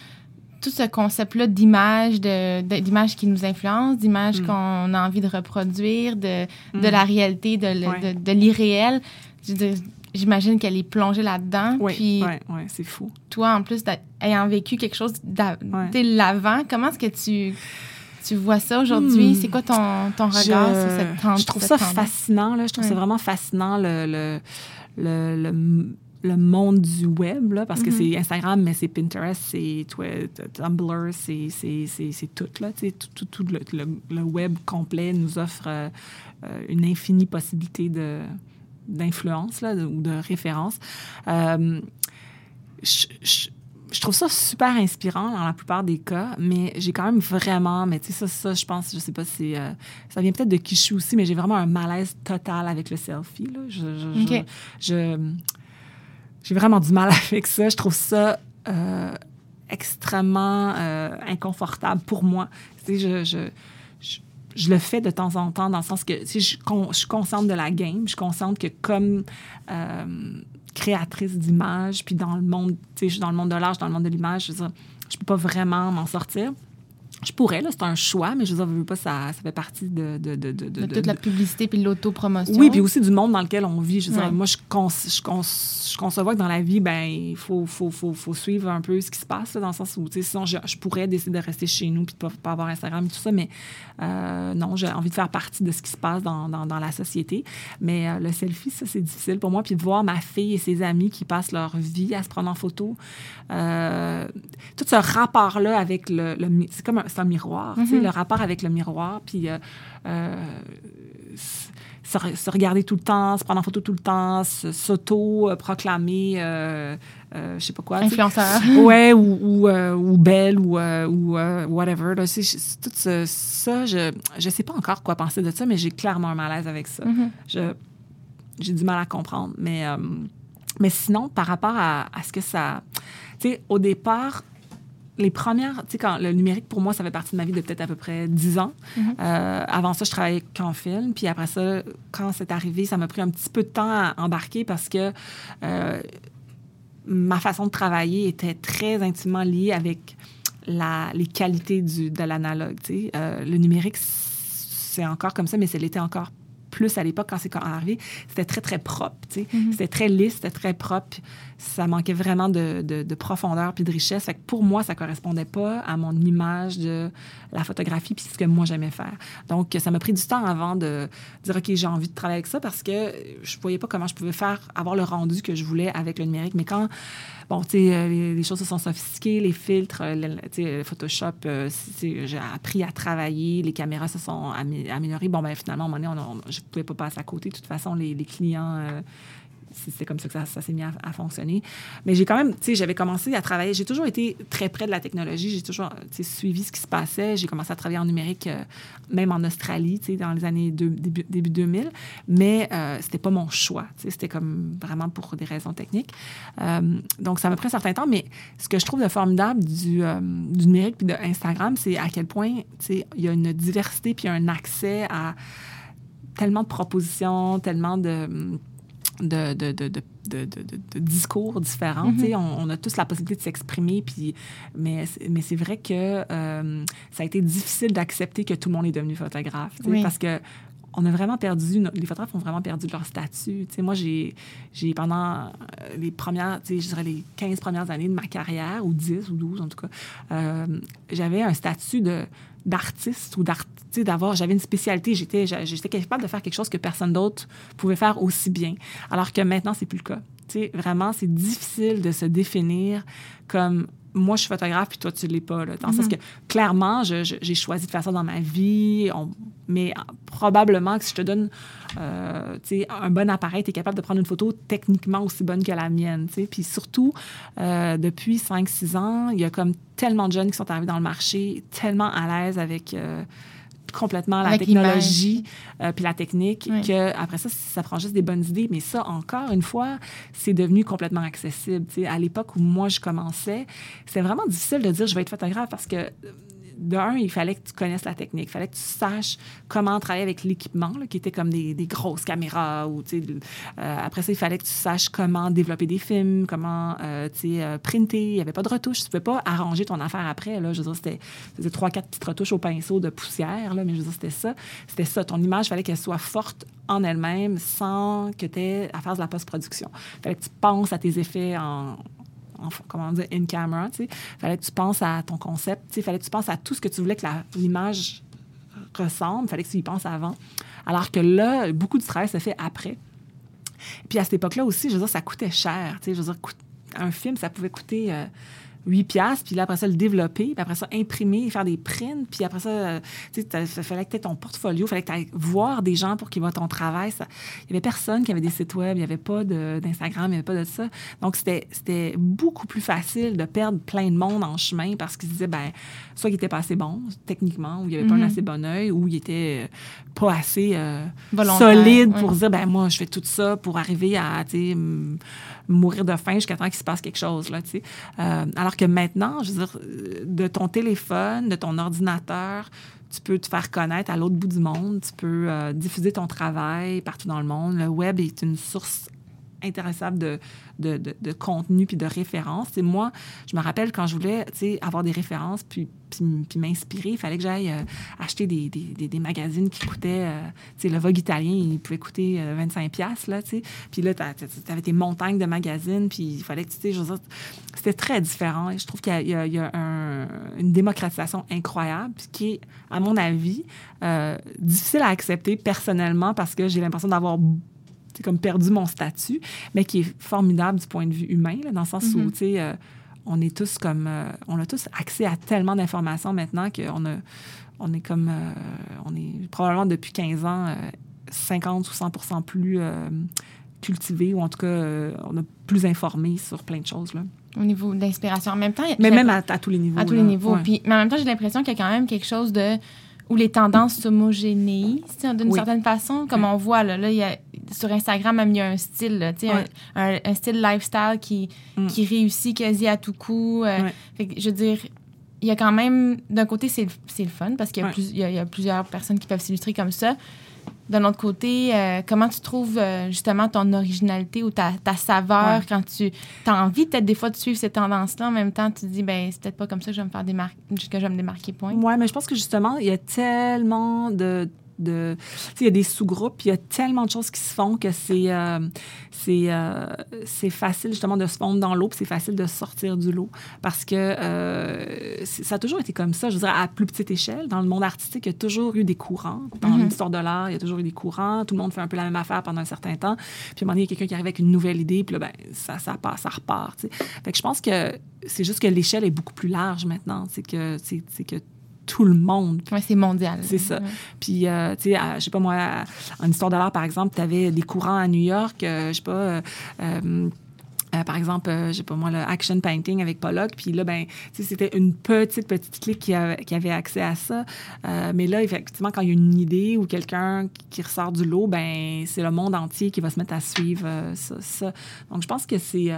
Tout ce concept-là d'image, d'image qui nous influence, d'image Mm. qu'on a envie de reproduire, de, de Mm. la réalité, de, le- Ouais. de, de l'irréel, j'imagine qu'elle est plongée là-dedans. Oui, Puis ouais, ouais, c'est fou. toi, en plus, ayant vécu quelque chose dès l'avant, comment est-ce que tu, tu vois ça aujourd'hui? Hmm. C'est quoi ton, ton regard je, sur cette tendance? je trouve ça fascinant. Là. Je trouve ça vraiment fascinant, le, le, le, le- le monde du web, là, parce que Mhm. c'est Instagram, mais c'est Pinterest, c'est Tumblr, c'est, tout. Là, tout, tout, tout le, le- le web complet nous offre euh, euh, une infinie possibilité d'influence ou de référence. Euh, je, je- je trouve ça super inspirant dans la plupart des cas, mais j'ai quand même vraiment, mais tu sais, ça, ça, je pense, je sais pas si euh, ça vient peut-être de qui je suis aussi, mais j'ai vraiment un malaise total avec le selfie. Là. Je, je- je- OK. je- j'ai vraiment du mal avec ça. Je trouve ça euh, extrêmement euh, inconfortable pour moi. Tu sais, je, je, je, le fais de temps en temps dans le sens que tu je, suis consciente de la game. Je suis consciente que comme euh, créatrice d'images, puis dans le monde, tu sais, dans le monde de l'art, dans le monde de l'image, je veux dire, je peux pas vraiment m'en sortir. Je pourrais, là, c'est un choix, mais je veux dire, pas, ça, ça fait partie de... de, de, de, toute la publicité puis l'autopromotion. oui, puis aussi du monde dans lequel on vit. Je veux dire, moi, je, con- je, con- je conçois que dans la vie, ben, il faut, faut, faut, faut suivre un peu ce qui se passe, là, dans le sens où, tu sais, sinon, je, je pourrais décider de rester chez nous puis de pas, pas avoir Instagram et tout ça, mais euh, non, j'ai envie de faire partie de ce qui se passe dans, dans, dans la société. Mais euh, le selfie, ça, c'est difficile pour moi. Puis de voir ma fille et ses amis qui passent leur vie à se prendre en photo, euh, tout ce rapport-là avec le... c'est comme un, un miroir, Mhm. le rapport avec le miroir, puis... euh, euh, se, re- se regarder tout le temps, se prendre en photo tout le temps, s'auto-proclamer, euh, euh, je sais pas quoi. Influenceur. Ouais, ou, ou, ou belle, ou, ou whatever. Là. Tout ce- ça, je je sais pas encore quoi penser de ça, mais j'ai clairement un malaise avec ça. Mhm. Je- J'ai du mal à comprendre. Mais, mais sinon, par rapport à, à ce que ça... Tu sais, au départ, les premières... Tu sais, quand le numérique, pour moi, ça fait partie de ma vie de peut-être à peu près 10 ans. Mhm. Euh, avant ça, je travaillais qu'en film. Puis après ça, quand c'est arrivé, ça m'a pris un petit peu de temps à embarquer parce que euh, ma façon de travailler était très intimement liée avec la, les qualités du, de l'analogue. tu sais. Euh, le numérique, c'est encore comme ça, mais c'était encore plus à l'époque quand c'est arrivé, c'était très, très propre. Mhm. C'était très lisse, c'était très propre. Ça manquait vraiment de, de, profondeur puis de richesse. Fait que pour moi, ça correspondait pas à mon image de la photographie puis ce que moi j'aimais faire. Donc, ça m'a pris du temps avant de dire, OK, j'ai envie de travailler avec ça parce que je voyais pas comment je pouvais faire, avoir le rendu que je voulais avec le numérique. Mais quand bon, tu sais, euh, les, choses se sont sophistiquées, les filtres, euh, tu sais, Photoshop, euh, j'ai appris à travailler, les caméras se sont améliorées. Bon, ben finalement, à un moment donné, je ne pouvais pas passer à côté. De toute façon, les, clients c'est comme ça que ça, s'est mis à, fonctionner. Mais j'ai quand même, tu sais, j'avais commencé à travailler. J'ai toujours été très près de la technologie. J'ai toujours suivi ce qui se passait. J'ai commencé à travailler en numérique, euh, même en Australie, tu sais, dans les années début, début, 2000. Mais euh, c'était pas mon choix. Tu sais, c'était comme vraiment pour des raisons techniques. Euh, donc, ça m'a pris un certain temps. Mais ce que je trouve de formidable du, euh, du numérique puis de Instagram, c'est à quel point, tu sais, il y a une diversité puis un accès à tellement de propositions, tellement de de, de, de, de, discours différents. Mm-hmm. on, on, a tous la possibilité de s'exprimer, puis, mais, mais c'est vrai que euh, ça a été difficile d'accepter que tout le monde est devenu photographe. Parce que on a vraiment perdu, les photographes ont vraiment perdu leur statut. moi, j'ai, j'ai pendant euh, les premières, je dirais les 15 premières années de ma carrière, ou 10 ou 12 en tout cas, euh, j'avais un statut de, d'artiste ou d'avoir, j'avais une spécialité, j'étais, j'étais capable de faire quelque chose que personne d'autre pouvait faire aussi bien. Alors que maintenant, c'est plus le cas. sais, vraiment, c'est difficile de se définir comme moi, je suis photographe, puis toi, tu ne l'es pas. Là, dans le sens mm-hmm. que, clairement, j'ai choisi de faire ça dans ma vie, mais probablement que si je te donne euh, un bon appareil, tu es capable de prendre une photo techniquement aussi bonne que la mienne. Puis surtout, euh, depuis 5-6 ans, il y a comme tellement de jeunes qui sont arrivés dans le marché, tellement à l'aise avec... Euh, complètement la technologie euh, puis la technique que après ça ça prend juste des bonnes idées. Mais ça encore une fois c'est devenu complètement accessible à l'époque où moi je commençais c'est vraiment difficile de dire je vais être photographe parce que d'un, il fallait que tu connaisses la technique. Il fallait que tu saches comment travailler avec l'équipement, qui était comme des, grosses caméras. Ou, euh, après ça, il fallait que tu saches comment développer des films, comment euh, euh, printer. Il n'y avait pas de retouches. Tu ne pouvais pas arranger ton affaire après. Là. Je veux dire, c'était trois, quatre petites retouches au pinceau de poussière. Là, mais je veux dire, c'était ça. C'était ça. Ton image, il fallait qu'elle soit forte en elle-même sans que tu aies à faire de la post-production. Il fallait que tu penses à tes effets en, comment dire, in camera. Il fallait que tu penses à ton concept. Il fallait que tu penses à tout ce que tu voulais que l'image ressemble. Fallait que tu y penses avant. Alors que là, beaucoup de travail se fait après. Puis à cette époque-là aussi, je veux dire, ça coûtait cher. Je veux dire, un film, ça pouvait coûter. Euh, 8 piastres, puis là, après ça, le développer, puis après ça, imprimer, faire des prints, puis après ça, euh, tu sais, il fallait que tu aies ton portfolio, il fallait que tu ailles voir des gens pour qu'ils voient ton travail. Il n'y avait personne qui avait des sites web, il n'y avait pas d'Instagram, il n'y avait pas de ça. Donc, c'était beaucoup plus facile de perdre plein de monde en chemin parce qu'ils se disaient, ben soit qu'il n'était pas assez bon, techniquement, ou il n'y avait pas un mhm. assez bon œil, ou il était euh, pas assez euh, solide pour dire, ben moi, je fais tout ça pour arriver à, tu sais, mourir de faim jusqu'à temps qu'il se passe quelque chose, là, tu sais. alors que maintenant, je veux dire, de ton téléphone, de ton ordinateur, tu peux te faire connaître à l'autre bout du monde, tu peux euh, diffuser ton travail partout dans le monde. Le web est une source intéressable de, de, de, contenu puis de références. Et moi, je me rappelle quand je voulais avoir des références puis, puis, m'inspirer, il fallait que j'aille euh, acheter des, des, des, magazines qui coûtaient, euh, le Vogue italien, il pouvait coûter 25 euh, pièces là. Puis là, tu avais tes montagnes de magazines, puis il fallait que, tu c'était très différent. Je trouve qu'il y a, une démocratisation incroyable, qui est, à mon avis, difficile à accepter personnellement parce que j'ai l'impression d'avoir comme perdu mon statut, mais qui est formidable du point de vue humain, dans le sens où, mm-hmm. tu sais, euh, on est tous comme, euh, on a tous accès à tellement d'informations maintenant qu'on a, on est comme, euh, on est probablement depuis 15 ans 50 ou 100% plus cultivé, ou en tout cas, on a plus informé sur plein de choses, là. Au niveau de l'inspiration. En même temps... Mais même à, tous les niveaux. À tous les niveaux. Puis, mais en même temps, j'ai l'impression qu'il y a quand même quelque chose de où les tendances s'homogénéisent d'une certaine façon. Comme on voit, là, là y a, sur Instagram, il y a un style, là, un, un, style lifestyle qui, mm. qui réussit quasi à tout coup. Euh, je veux dire, il y a quand même, d'un côté, c'est le fun parce qu'il y, y, a plusieurs personnes qui peuvent s'illustrer comme ça. D'un autre côté, euh, comment tu trouves euh, justement ton originalité ou ta, ta saveur quand tu as envie peut-être des fois de suivre ces tendances-là, en même temps tu te dis, ben c'est peut-être pas comme ça que je vais me faire démarquer, que je vais me démarquer, point. Oui, mais je pense que justement, il y a tellement de de... Il y a des sous-groupes, il y a tellement de choses qui se font que c'est euh, c'est euh, c'est facile justement de se fondre dans l'eau, puis c'est facile de sortir du lot parce que euh, ça a toujours été comme ça, je dirais à plus petite échelle. Dans le monde artistique, il y a toujours eu des courants. Dans Mhm. l'histoire de l'art, il y a toujours eu des courants. Tout le monde fait un peu la même affaire pendant un certain temps. Puis à un moment donné, il y a quelqu'un qui arrive avec une nouvelle idée, puis là, ben, ça, ça, passe, ça repart. tu sais. Fait que je pense que c'est juste que l'échelle est beaucoup plus large maintenant. C'est que, c'est que tout le monde Ouais, c'est mondial. c'est ça. Ouais. Puis, euh, tu sais, je sais pas moi, en histoire de l'art, par exemple, tu avais des courants à New York, euh, je sais pas. euh, euh, par exemple, je sais pas moi, le action painting avec Pollock. Puis là, ben, tu sais, c'était une petite, petite clique qui avait, qui avait accès à ça. Mais là, effectivement, quand il y a une idée ou quelqu'un qui- ressort du lot, ben, c'est le monde entier qui va se mettre à suivre ça, ça. Donc, je pense que c'est.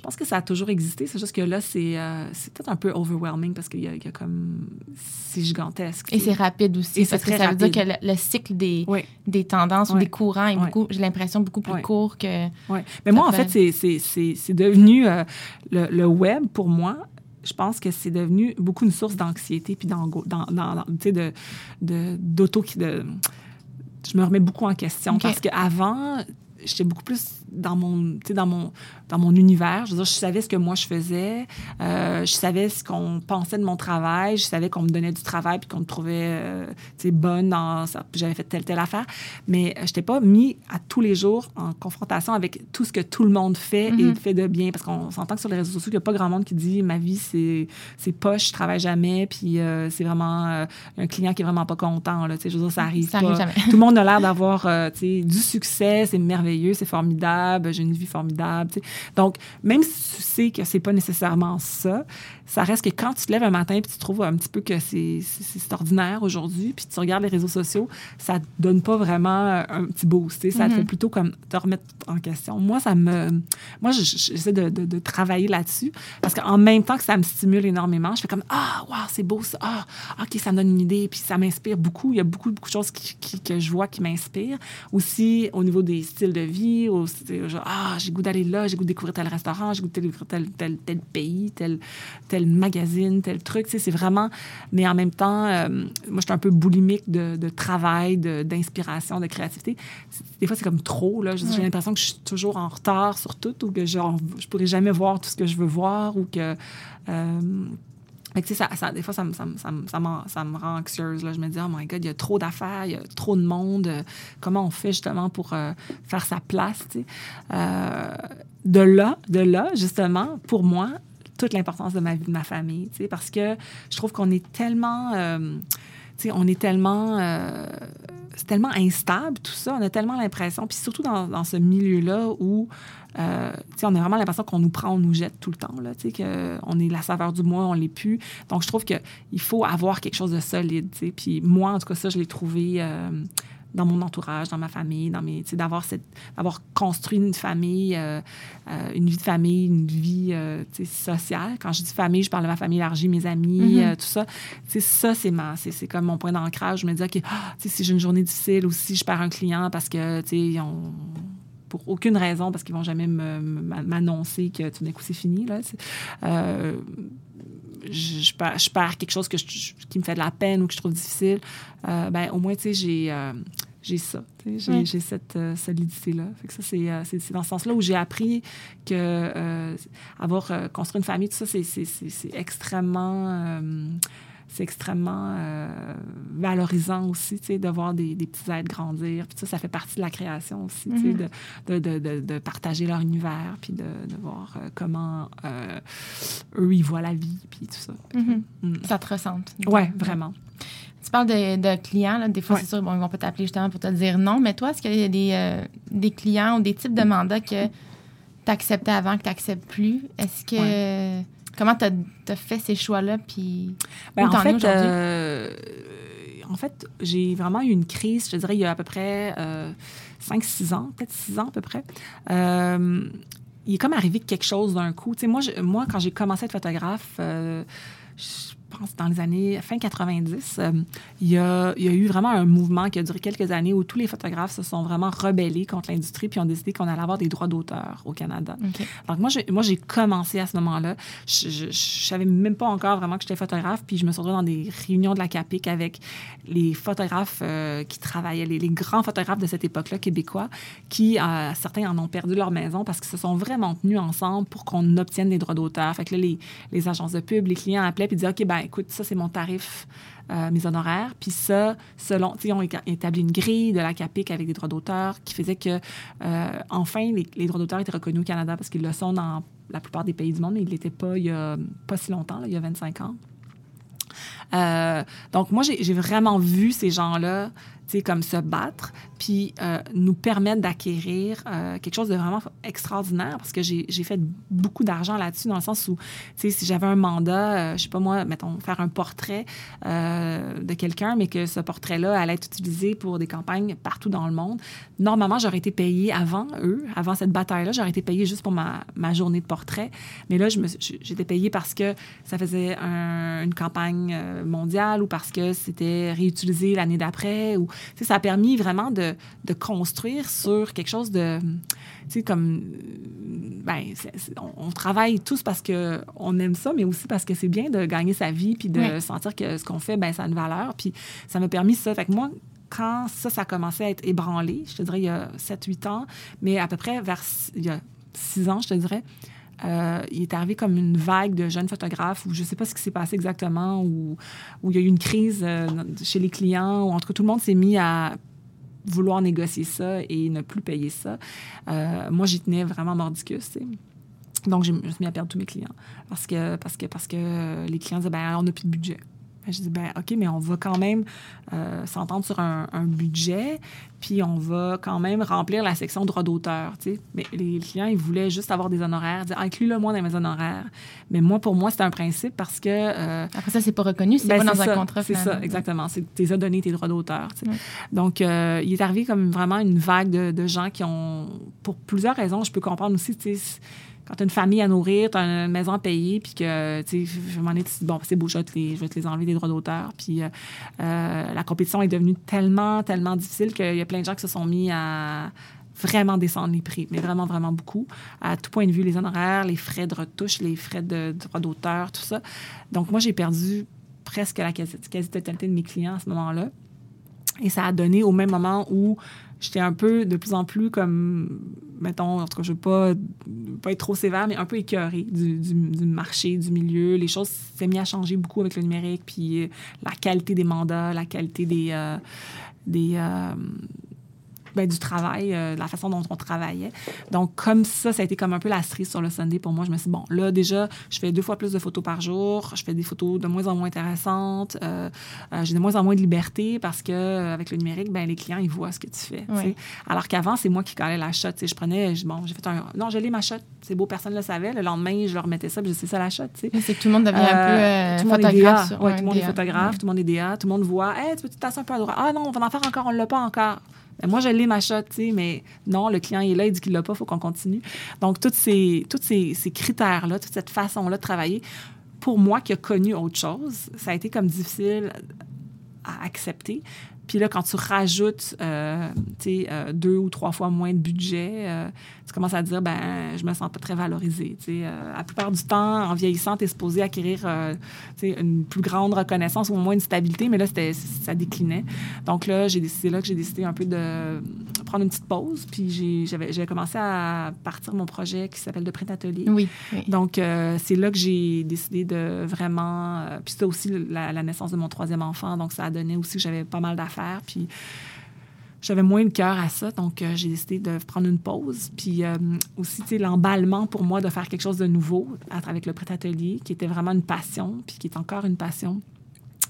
Je pense que ça a toujours existé. C'est juste que là, c'est euh, peut-être un peu overwhelming parce qu'il y, a- il y a comme. C'est gigantesque. Et c'est rapide aussi, Et parce que ça veut dire rapide. que le, le cycle des, Oui. des tendances ou des courants est beaucoup, j'ai l'impression, beaucoup plus court que... Ouais. Mais moi, en fait- c'est- devenu euh, le, le web pour moi. Je pense que c'est devenu beaucoup une source d'anxiété puis de d'auto de je me remets beaucoup en question Ok. parce qu'avant j'étais beaucoup plus dans mon dans mon dans mon univers. Je veux dire je savais ce que moi je faisais. Euh, je savais ce qu'on pensait de mon travail. Je savais qu'on me donnait du travail puis qu'on me trouvait euh, bonne dans ça. Puis j'avais fait telle telle affaire. Mais euh, je n'étais pas mis à tous les jours en confrontation avec tout ce que tout le monde fait et Mhm. fait de bien. Parce qu'on s'entend que sur les réseaux sociaux il n'y a pas grand monde qui dit ma vie c'est poche je travaille jamais puis euh, c'est vraiment un client qui est vraiment pas content là. Je veux dire ça arrive Ça pas. arrive jamais. tout le monde a l'air d'avoir du succès, c'est merveilleux, c'est formidable, j'ai une vie formidable. Donc, même si tu sais que c'est pas nécessairement ça, ça reste que quand tu te lèves un matin et tu trouves un petit peu que c'est ordinaire aujourd'hui, puis tu regardes les réseaux sociaux, ça te donne pas vraiment un petit boost. tu sais. Ça te Mhm. fait plutôt comme te remettre en question. Moi, ça me. Moi, je- je- j'essaie de, de- de travailler là-dessus parce qu'en même temps que ça me stimule énormément, je fais comme Ah, wow, c'est beau ça. Ah, OK, ça me donne une idée. Puis ça m'inspire beaucoup. Il y a beaucoup, beaucoup de choses qui- qui- que je vois qui m'inspirent. Aussi, au niveau des styles de vie, genre, ah, j'ai goût d'aller là, j'ai goût de découvrir tel restaurant, j'ai goût de découvrir tel, tel, tel pays, tel, tel magazine, tel truc. C'est vraiment. Mais en même temps, euh, moi, je suis un peu boulimique de, de travail, de- d'inspiration, de, créativité. Des fois, c'est comme trop. J'ai j'ai Ouais. l'impression que je suis toujours en retard sur tout ou que genre, je pourrais jamais voir tout ce que je veux voir ou que. euh, fait que, tu sais, ça, ça- des fois, ça me, ça, ça, ça me rend anxieuse. Là. Je me dis, oh my God, il y a trop d'affaires, il y a trop de monde. Euh, comment on fait justement pour euh, faire sa place? Euh, de là, de là, justement, pour moi, toute l'importance de ma vie, de ma famille. tu sais, Parce que je trouve qu'on est tellement. tu sais, on est tellement. c'est tellement instable, tout ça. On a tellement l'impression, puis surtout dans, dans ce milieu-là où euh, on a vraiment l'impression qu'on nous prend, on nous jette tout le temps. Là, que on est la saveur du mois, on l'est plus. Donc, je trouve qu'il faut avoir quelque chose de solide. Puis moi, en tout cas, ça, je l'ai trouvé euh, dans mon entourage, dans ma famille, dans mes, d'avoir, cette, d'avoir construit une famille, euh, euh, une vie de famille, une vie sociale. Quand je dis famille, je parle de ma famille élargie, mes amis, Mhm. euh, tout ça. Tu sais, ça, c'est, ma, c'est, c'est comme mon point d'ancrage. Je me dis, OK, ah, si j'ai une journée difficile ou si je perds un client parce que, tu sais, pour aucune raison, parce qu'ils vont jamais m'annoncer que tout d'un coup c'est fini. Là, euh, je, je perds, je perds quelque chose que je- qui me fait de la peine ou que je trouve difficile. euh, ben, au moins, tu sais, j'ai. euh, j'ai ça, j'ai, Ouais. cette euh, solidité-là. Fait que ça, c'est, euh, dans ce sens-là où j'ai appris que euh, avoir construit une famille, tout ça, c'est, extrêmement c'est extrêmement euh, valorisant aussi, tu sais, de voir des, des petits êtres grandir. Puis ça, ça fait partie de la création aussi, tu sais, Mhm. de, de, de, partager leur univers, puis de, de voir euh, comment euh, eux, ils voient la vie, puis tout ça. Mhm. Mm. Ça te ressente. Ouais, vraiment. Tu parles de, de clients, là. des fois, Ouais. c'est sûr, bon, ils vont pas t'appeler justement pour te dire non, mais toi, est-ce qu'il y a des, euh, des clients ou des types de mandats que tu acceptais avant, que tu n'acceptes plus? Est-ce que. Comment tu as, fait ces choix-là? Puis. Ben, en, es fait, aujourd'hui? euh, en fait, j'ai vraiment eu une crise, je te dirais, il y a à peu près 5-6 ans, peut-être 6 ans à peu près. Euh, il est comme arrivé quelque chose d'un coup. Tu sais, moi, je- moi, quand j'ai commencé à être photographe, euh, je- pense, dans les années fin 90, euh, il, y a, il, y a, eu vraiment un mouvement qui a duré quelques années où tous les photographes se sont vraiment rebellés contre l'industrie puis ont décidé qu'on allait avoir des droits d'auteur au Canada. Donc, moi, j'ai, moi, j'ai commencé à ce moment-là. Je ne savais même pas encore vraiment que j'étais photographe, puis je me suis retrouvée dans des réunions de la CAPIC avec les photographes euh, qui travaillaient, les, grands photographes de cette époque-là, québécois, qui, euh, certains en ont perdu leur maison parce qu'ils se sont vraiment tenus ensemble pour qu'on obtienne des droits d'auteur. Fait que là, les, les agences de pub, les clients appelaient puis disaient, OK, ben écoute, ça, c'est mon tarif, euh, mes honoraires. Puis ça, selon, tu sais, on établi une grille de la CAPIC avec des droits d'auteur qui faisait que, euh, enfin, les, droits d'auteur étaient reconnus au Canada parce qu'ils le sont dans la plupart des pays du monde, mais ils ne l'étaient pas il y a pas si longtemps, il y a 25 ans. Euh, donc, moi, j'ai vraiment vu ces gens-là comme se battre, puis euh, nous permettre d'acquérir euh, quelque chose de vraiment extraordinaire parce que j'ai fait beaucoup d'argent là-dessus dans le sens où, si j'avais un mandat, euh, je sais pas moi, mettons, faire un portrait de quelqu'un, mais que ce portrait-là allait être utilisé pour des campagnes partout dans le monde, normalement, j'aurais été payée avant eux, avant cette bataille-là, j'aurais été payée juste pour ma, ma, journée de portrait. Mais là, j'étais payée parce que ça faisait une campagne mondiale ou parce que c'était réutilisé l'année d'après ça a permis vraiment de, de, construire sur quelque chose de, tu sais, comme, ben, on, travaille tous parce qu'on aime ça, mais aussi parce que c'est bien de gagner sa vie, puis de sentir que ce qu'on fait, ben, ça a une valeur. Puis ça m'a permis ça. Fait que moi, quand ça, ça a commencé à être ébranlé, je te dirais il y a 7-8 ans, mais à peu près vers, il y a 6 ans, je te dirais, euh, il est arrivé comme une vague de jeunes photographes où je ne sais pas ce qui s'est passé exactement, où, où il y a eu une crise euh, chez les clients, où entre tout le monde s'est mis à vouloir négocier ça et ne plus payer ça. Euh, moi, j'y tenais vraiment mordicus. Donc, je me suis mis à perdre tous mes clients parce que, parce que, parce que les clients disaient, ben, on n'a plus de budget. Ben, je dis, ben, OK, mais on va quand même euh, s'entendre sur un, budget, puis on va quand même remplir la section droit d'auteur. Mais les clients, ils voulaient juste avoir des honoraires, dire, ah, inclus-le moi dans mes honoraires. Mais moi, pour moi, c'est un principe parce que. Euh, Après ça, c'est pas reconnu, c'est ben, pas dans un contrat. C'est ça, exactement. Tu as donné tes droits d'auteur. Donc, euh, il est arrivé comme vraiment une vague de, de, gens qui ont, pour plusieurs raisons, je peux comprendre aussi, tu sais, quand tu as une famille à nourrir, tu as une maison à payer, puis que, tu sais, je m'en ai dit, bon, c'est beau, je vais, te les, je vais te les enlever des droits d'auteur. Puis euh, euh, la compétition est devenue tellement, tellement difficile qu'il y a plein de gens qui se sont mis à vraiment descendre les prix, mais vraiment, vraiment beaucoup, à tout point de vue, les honoraires, les frais de retouche, les frais de droits d'auteur, tout ça. Donc, moi, j'ai perdu presque la quasi-totalité de mes clients à ce moment-là. Et ça a donné au même moment où j'étais un peu de plus en plus comme, mettons, en tout cas, je ne veux pas, pas être trop sévère, mais un peu écœurée du, du, marché, du milieu. Les choses s'est mis à changer beaucoup avec le numérique, puis euh, la qualité des mandats, la qualité des, euh, des, euh, ben, du travail, euh, la façon dont on travaillait. Donc, comme ça, ça a été comme un peu la cerise sur le Sunday pour moi. Je me suis dit, bon, là, déjà, je fais deux fois plus de photos par jour. Je fais des photos de moins en moins intéressantes. Euh, euh, j'ai de moins en moins de liberté parce que avec le numérique, ben, les clients, ils voient ce que tu fais. Alors qu'avant, c'est moi qui calais la shot. Je prenais, bon, j'ai fait un. Non, j'ai ma shot. C'est beau, personne ne le savait. Le lendemain, je leur mettais ça, puis c'est ça la shot. C'est que tout le monde devient un peu tout photographe. Ouais, tout le monde est photographe, tout le monde est DA, tout le monde voit. Hey, tu peux tasser un peu à droite? Ah non, on va en faire encore, on ne l'a pas encore. Ben, moi, je l'ai, ma shot, mais non, le client est là, il dit qu'il l'a pas, faut qu'on continue. Donc, tous ces, toutes ces critères-là, toute cette façon-là de travailler, pour moi qui a connu autre chose, ça a été comme difficile à accepter. Puis là, quand tu rajoutes euh, euh, deux ou trois fois moins de budget, euh, tu commences à dire, ben, je me sens pas très valorisée. La plupart du temps, en vieillissant, tu es supposé acquérir une plus grande reconnaissance ou au moins une stabilité, mais là, ça déclinait. Donc là, c'est là que j'ai décidé un peu de prendre une petite pause. Puis j'avais commencé à partir mon projet qui s'appelle De Print Atelier. Oui. Donc, c'est là que j'ai décidé de vraiment. puis c'était aussi la, la, naissance de mon troisième enfant. Donc, ça a donné aussi que j'avais pas mal d'affaires puis j'avais moins le cœur à ça, donc euh, j'ai décidé de prendre une pause. Puis euh, aussi, tu sais, l'emballement pour moi de faire quelque chose de nouveau avec le prêt-atelier, qui était vraiment une passion, puis qui est encore une passion,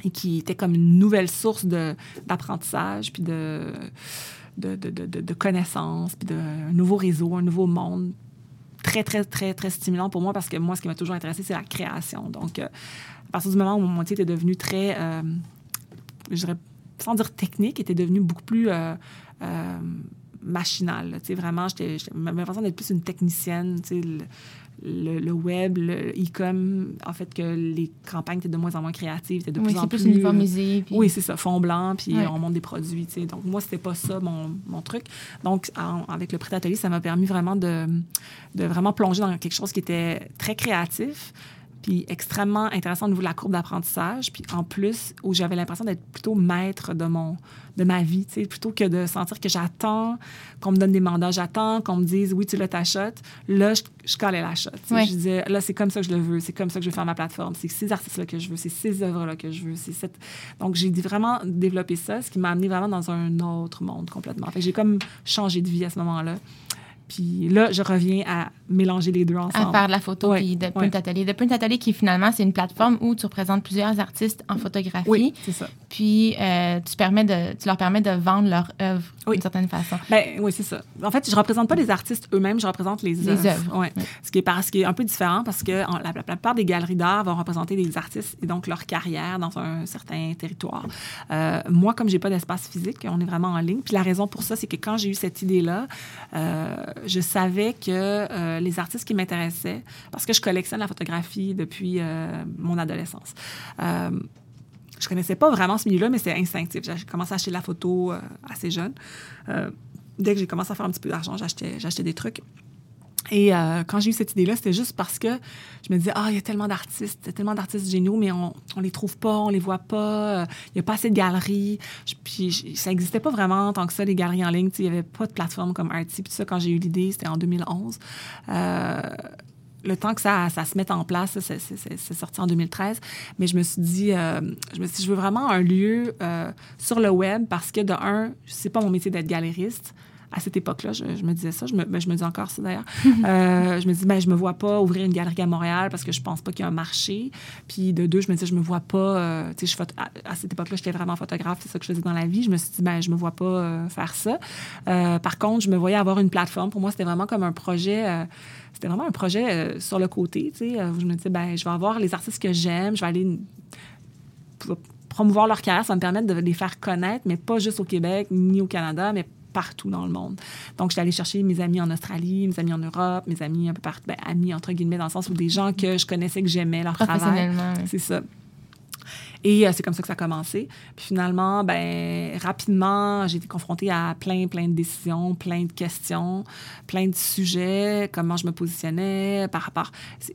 et qui était comme une nouvelle source d'apprentissage, puis de, de, connaissances, puis d'un nouveau réseau, un nouveau monde. Très, très, très, très stimulant pour moi parce que moi, ce qui m'a toujours intéressé, c'est la création. Donc, euh, à partir du moment où mon métier était devenu très, je dirais, sans dire technique, était devenue beaucoup plus euh, euh, machinale. Vraiment, j'avais l'impression d'être plus une technicienne. Le, le web, le e-com, en fait, que les campagnes étaient de moins en moins créatives, étaient de Oui, plus en plus... plus uniformisé. puis- Oui, c'est ça, fond blanc, puis Ouais. on monte des produits, tu sais. Donc, moi, c'était pas ça, mon, mon truc. Donc, en- avec le prêt atelier, ça m'a permis vraiment de, de vraiment plonger dans quelque chose qui était très créatif, puis extrêmement intéressant au niveau de la courbe d'apprentissage, puis en plus, où j'avais l'impression d'être plutôt maître de mon de ma vie, tu sais, plutôt que de sentir que j'attends qu'on me donne des mandats, j'attends qu'on me dise oui, tu l'as ta shot. Là, je, je calais la shot. Je disais là, c'est comme ça que je le veux, c'est comme ça que je veux faire ma plateforme, c'est ces artistes-là que je veux, c'est ces œuvres-là que je veux, c'est cette. Donc, j'ai vraiment développé ça, ce qui m'a amené vraiment dans un autre monde complètement. Fait j'ai comme changé de vie à ce moment-là. Puis là, je reviens à mélanger les deux à ensemble. faire de la photo puis de ouais. Atelier. De Print Atelier qui finalement c'est une plateforme où tu représentes plusieurs artistes en photographie. Oui, c'est ça. Puis euh, tu permets de tu leur permets de vendre leur œuvre Oui. d'une certaine façon. Ben, oui, c'est ça. En fait, je représente pas les artistes eux-mêmes, je représente les, Les œuvres. Ouais. Oui. Ce, qui est, par- ce qui est un peu différent parce que en- la, la plupart des galeries d'art vont représenter des artistes et donc leur carrière dans un certain territoire. Euh, moi, comme j'ai pas d'espace physique, on est vraiment en ligne. Puis la raison pour ça, c'est que quand j'ai eu cette idée-là, euh, je savais que euh, les artistes qui m'intéressaient, parce que je collectionne la photographie depuis euh, mon adolescence. Euh, je connaissais pas vraiment ce milieu-là, mais c'est instinctif. J'ai commencé à acheter de la photo euh, assez jeune. Dès que j'ai commencé à faire un petit peu d'argent, j'achetais, j'achetais des trucs. Et euh, quand j'ai eu cette idée-là, c'était juste parce que je me disais, ah, il y a tellement d'artistes, tellement d'artistes géniaux, mais on ne les trouve pas, on les voit pas, euh, il n'y a pas assez de galeries. Puis ça n'existait pas vraiment tant que ça, les galeries en ligne. Il n'y avait pas de plateforme comme Artsy. Puis ça, quand j'ai eu l'idée, c'était en 2011. Euh, le temps que ça, ça se mette en place, ça, c'est sorti en 2013. Mais je me suis dit, euh, je me suis dit, je veux vraiment un lieu euh, sur le web parce que, de un, c'est pas mon métier d'être galériste. À cette époque-là, je, je me disais ça. Je me, ben, je me dis encore ça, d'ailleurs. Euh, je me dis, ben, je me vois pas ouvrir une galerie à Montréal parce que je pense pas qu'il y a un marché. Puis, de deux, je me disais, je me vois pas... euh, tu sais, à, à cette époque-là, j'étais vraiment photographe. C'est ça que je faisais dans la vie. Je me suis dit, ben, je me vois pas euh, faire ça. Par contre, je me voyais avoir une plateforme. Pour moi, c'était vraiment comme un projet... c'était vraiment un projet euh, sur le côté, tu sais, euh, où je me disais, ben, je vais avoir les artistes que j'aime, je vais aller promouvoir leur carrière, ça va me permettre de les faire connaître, mais pas juste au Québec ni au Canada, mais partout dans le monde. Donc, j'étais allée chercher mes amis en Australie, mes amis en Europe, mes amis un peu partout, ben, amis entre guillemets, dans le sens où des gens que je connaissais, que j'aimais leur travail. C'est ça. Et euh, c'est comme ça que ça a commencé. Puis finalement, ben, rapidement, j'ai été confrontée à plein, plein de décisions, plein de questions, plein de sujets, comment je me positionnais par rapport.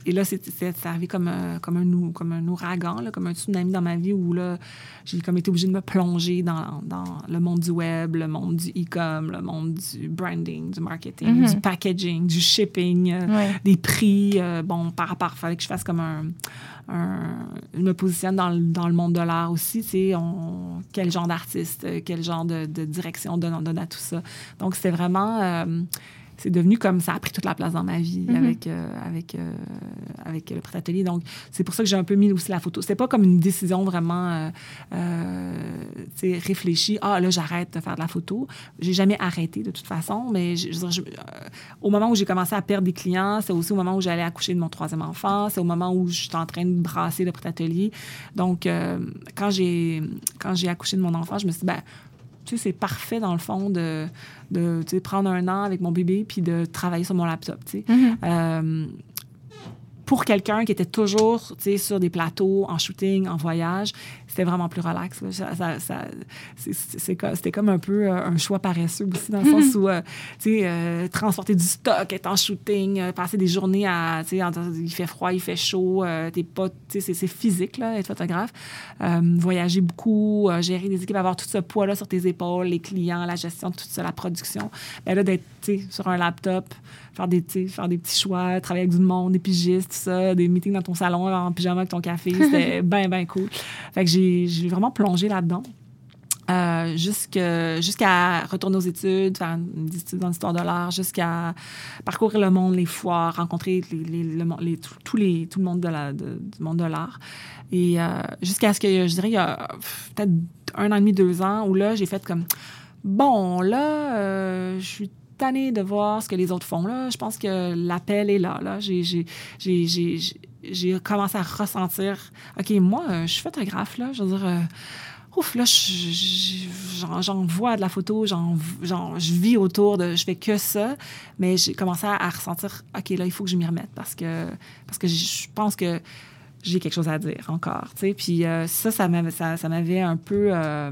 Et là, c'est arrivé comme, un- comme, un, comme un ouragan, là, comme un tsunami dans ma vie où là, j'ai comme été obligée de me plonger dans, dans le monde du web, le monde du e-com, le monde du branding, du marketing, Mhm. du packaging, du shipping, euh, Ouais. des prix. euh, bon, par rapport, il fallait que je fasse comme un. Un- me positionne dans le, dans le monde de l'art aussi, tu sais, on- quel genre d'artiste, euh, quel genre de, de direction on donne, on donne à tout ça. Donc, c'était vraiment. Euh, c'est devenu comme ça a pris toute la place dans ma vie Mhm. avec, euh, avec, euh, avec le prêt atelier. Donc, c'est pour ça que j'ai un peu mis aussi la photo. C'était pas comme une décision vraiment euh, euh, réfléchie. Ah, là, j'arrête de faire de la photo. J'ai jamais arrêté de toute façon, mais je, je je- euh, au moment où j'ai commencé à perdre des clients, c'est aussi au moment où j'allais accoucher de mon troisième enfant, c'est au moment où j'étais en train de brasser le prêt atelier. Donc, euh, quand j'ai quand j'ai accouché de mon enfant, je me suis dit, ben, tu sais, c'est parfait dans le fond de, de tu sais, prendre un an avec mon bébé puis de travailler sur mon laptop, tu sais. Mhm. Euh, pour quelqu'un qui était toujours sur des plateaux, en shooting, en voyage, c'était vraiment plus relax. Ça- ça- C'était comme un peu euh, un choix paresseux aussi, dans le sens où, euh, tu sais, euh, transporter du stock, être en shooting, euh, passer des journées à, tu sais, il fait froid, il fait chaud, t'es pas, tu sais, c'est- physique, là, être photographe. Voyager beaucoup, gérer des équipes, avoir tout ce poids-là sur tes épaules, les clients, la gestion de tout ça, la production. Ben là, d'être, tu sais, sur un laptop, faire des, faire des petits choix, travailler avec du monde, des pigistes, tout ça, des meetings dans ton salon en pyjama avec ton café. C'était bien, bien cool. Fait que j'ai j'ai vraiment plongé là-dedans. Euh, jusqu'à retourner aux études, faire une étude en histoire de l'art, jusqu'à parcourir le monde, les foires, rencontrer les, les- tout, le monde de la, du monde de l'art. Et euh, jusqu'à ce que, je dirais, il y a peut-être un an et demi, deux ans, où là, j'ai fait comme, bon, là, euh, je suis tannée de voir ce que les autres font. Là. Je pense que l'appel est là. là. J'ai, commencé à ressentir, OK, moi, euh, je suis photographe, là. Je veux dire, euh, ouf, là, je- je- j'en vois de la photo, je vis autour de, je fais que ça, mais j'ai commencé à, à ressentir, OK, là, il faut que je m'y remette parce que, parce que je pense que j'ai quelque chose à dire encore, tu sais. Puis euh, ça, ça m'avait, un peu, euh,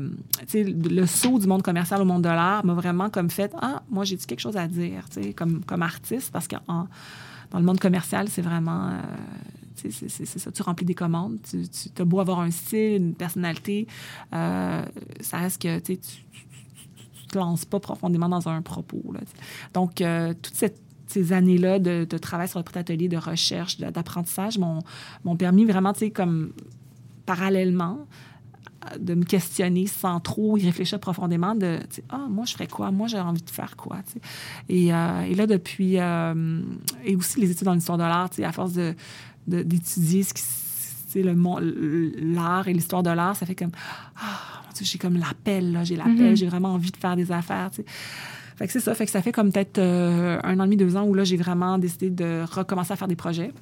le saut du monde commercial au monde de l'art m'a vraiment comme fait, ah, moi, j'ai quelque chose à dire, comme, comme artiste, parce que dans le monde commercial, c'est vraiment, euh, c'est, ça, tu remplis des commandes, tu, tu as beau avoir un style, une personnalité, euh, ça reste que, tu tu, tu- te lances pas profondément dans un propos. Donc, euh, toute cette ces années-là de, de travail sur le petit atelier, de recherche, d'apprentissage m'ont permis vraiment, tu sais, comme parallèlement, euh, de me questionner sans trop y réfléchir profondément, de, tu sais, ah, moi, je ferais quoi? Moi, j'ai envie de faire quoi? tu sais. Et, euh, et là, depuis, euh, et aussi les études dans l'histoire de l'art, tu sais, à force de- d'étudier ce qui c'est le l'art et l'histoire de l'art, ça fait comme, ah, Dieu, j'ai comme l'appel, là, j'ai l'appel, Mhm. j'ai vraiment envie de faire des affaires, tu sais. Fait que c'est ça. Fait que ça fait comme peut-être euh, un an et demi, deux ans où là, j'ai vraiment décidé de recommencer à faire des projets.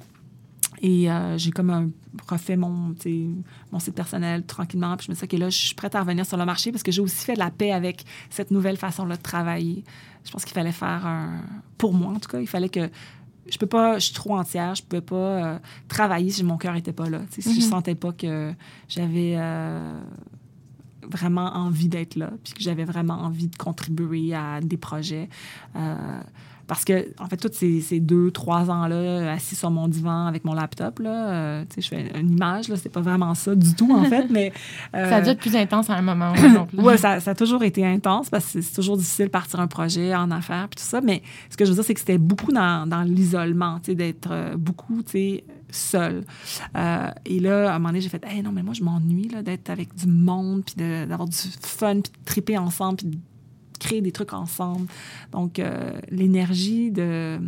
Et euh, j'ai comme un- refait mon, mon site personnel tranquillement. Puis je me suis dit, OK, là, je suis prête à revenir sur le marché parce que j'ai aussi fait de la paix avec cette nouvelle façon-là de travailler. Je pense qu'il fallait faire un... Pour moi, en tout cas, il fallait que... Je peux pas... Je suis trop entière. Je pouvais pas euh, travailler si mon cœur était pas là. Tu sais, Si je Mhm. sentais pas que j'avais... euh, vraiment envie d'être là, puis que j'avais vraiment envie de contribuer à des projets. Euh, parce que, en fait, tous ces, ces deux, trois ans-là, assis sur mon divan avec mon laptop, là, euh, tu sais, je fais une image, là, c'est pas vraiment ça du tout, en fait, mais... euh, Ça a dû être plus intense à un moment ou à un autre. là. Ouais, ça, ça a toujours été intense parce que c'est- c'est toujours difficile de partir un projet en affaires puis tout ça. Mais ce que je veux dire, c'est que c'était beaucoup dans, dans l'isolement, tu sais, d'être euh, beaucoup, tu sais, seul. Euh, et là, à un moment donné, j'ai fait, hey, non, mais moi, je m'ennuie, d'être avec du monde puis d'avoir du fun puis de triper ensemble puis de créer des trucs ensemble. Donc, euh, l'énergie de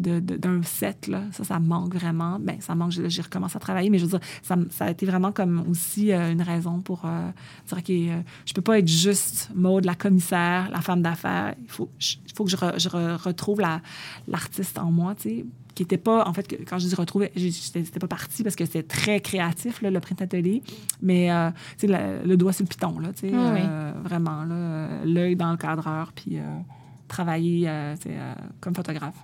d'un set, là, ça, ça manque vraiment. Ben, ça manque, j'ai recommencé à travailler, mais je veux dire, ça, ça a été vraiment comme aussi euh, une raison pour dire, OK, euh, je peux pas être juste Maud, la commissaire, la femme d'affaires. Il faut, je- faut que je, je re- retrouve la- l'artiste en moi, tu sais, qui était pas, en fait, quand je dis retrouver, j'ai- j'étais pas parti parce que c'était très créatif, là, le print atelier, mais, euh, tu sais, le, doigt sur le piton, là, tu sais, Oui, oui. euh, vraiment, là, l'œil dans le cadreur, puis euh, travailler, comme photographe.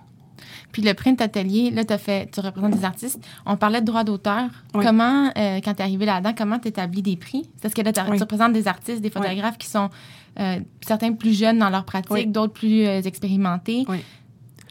Puis le print atelier, là, as fait, tu représentes des artistes. On parlait de droit d'auteur. Oui. Comment, euh, quand tu es arrivé là-dedans, comment tu établis des prix? Parce que là, Oui. tu représentes des artistes, des photographes qui sont euh, certains plus jeunes dans leur pratique, d'autres plus euh, expérimentés.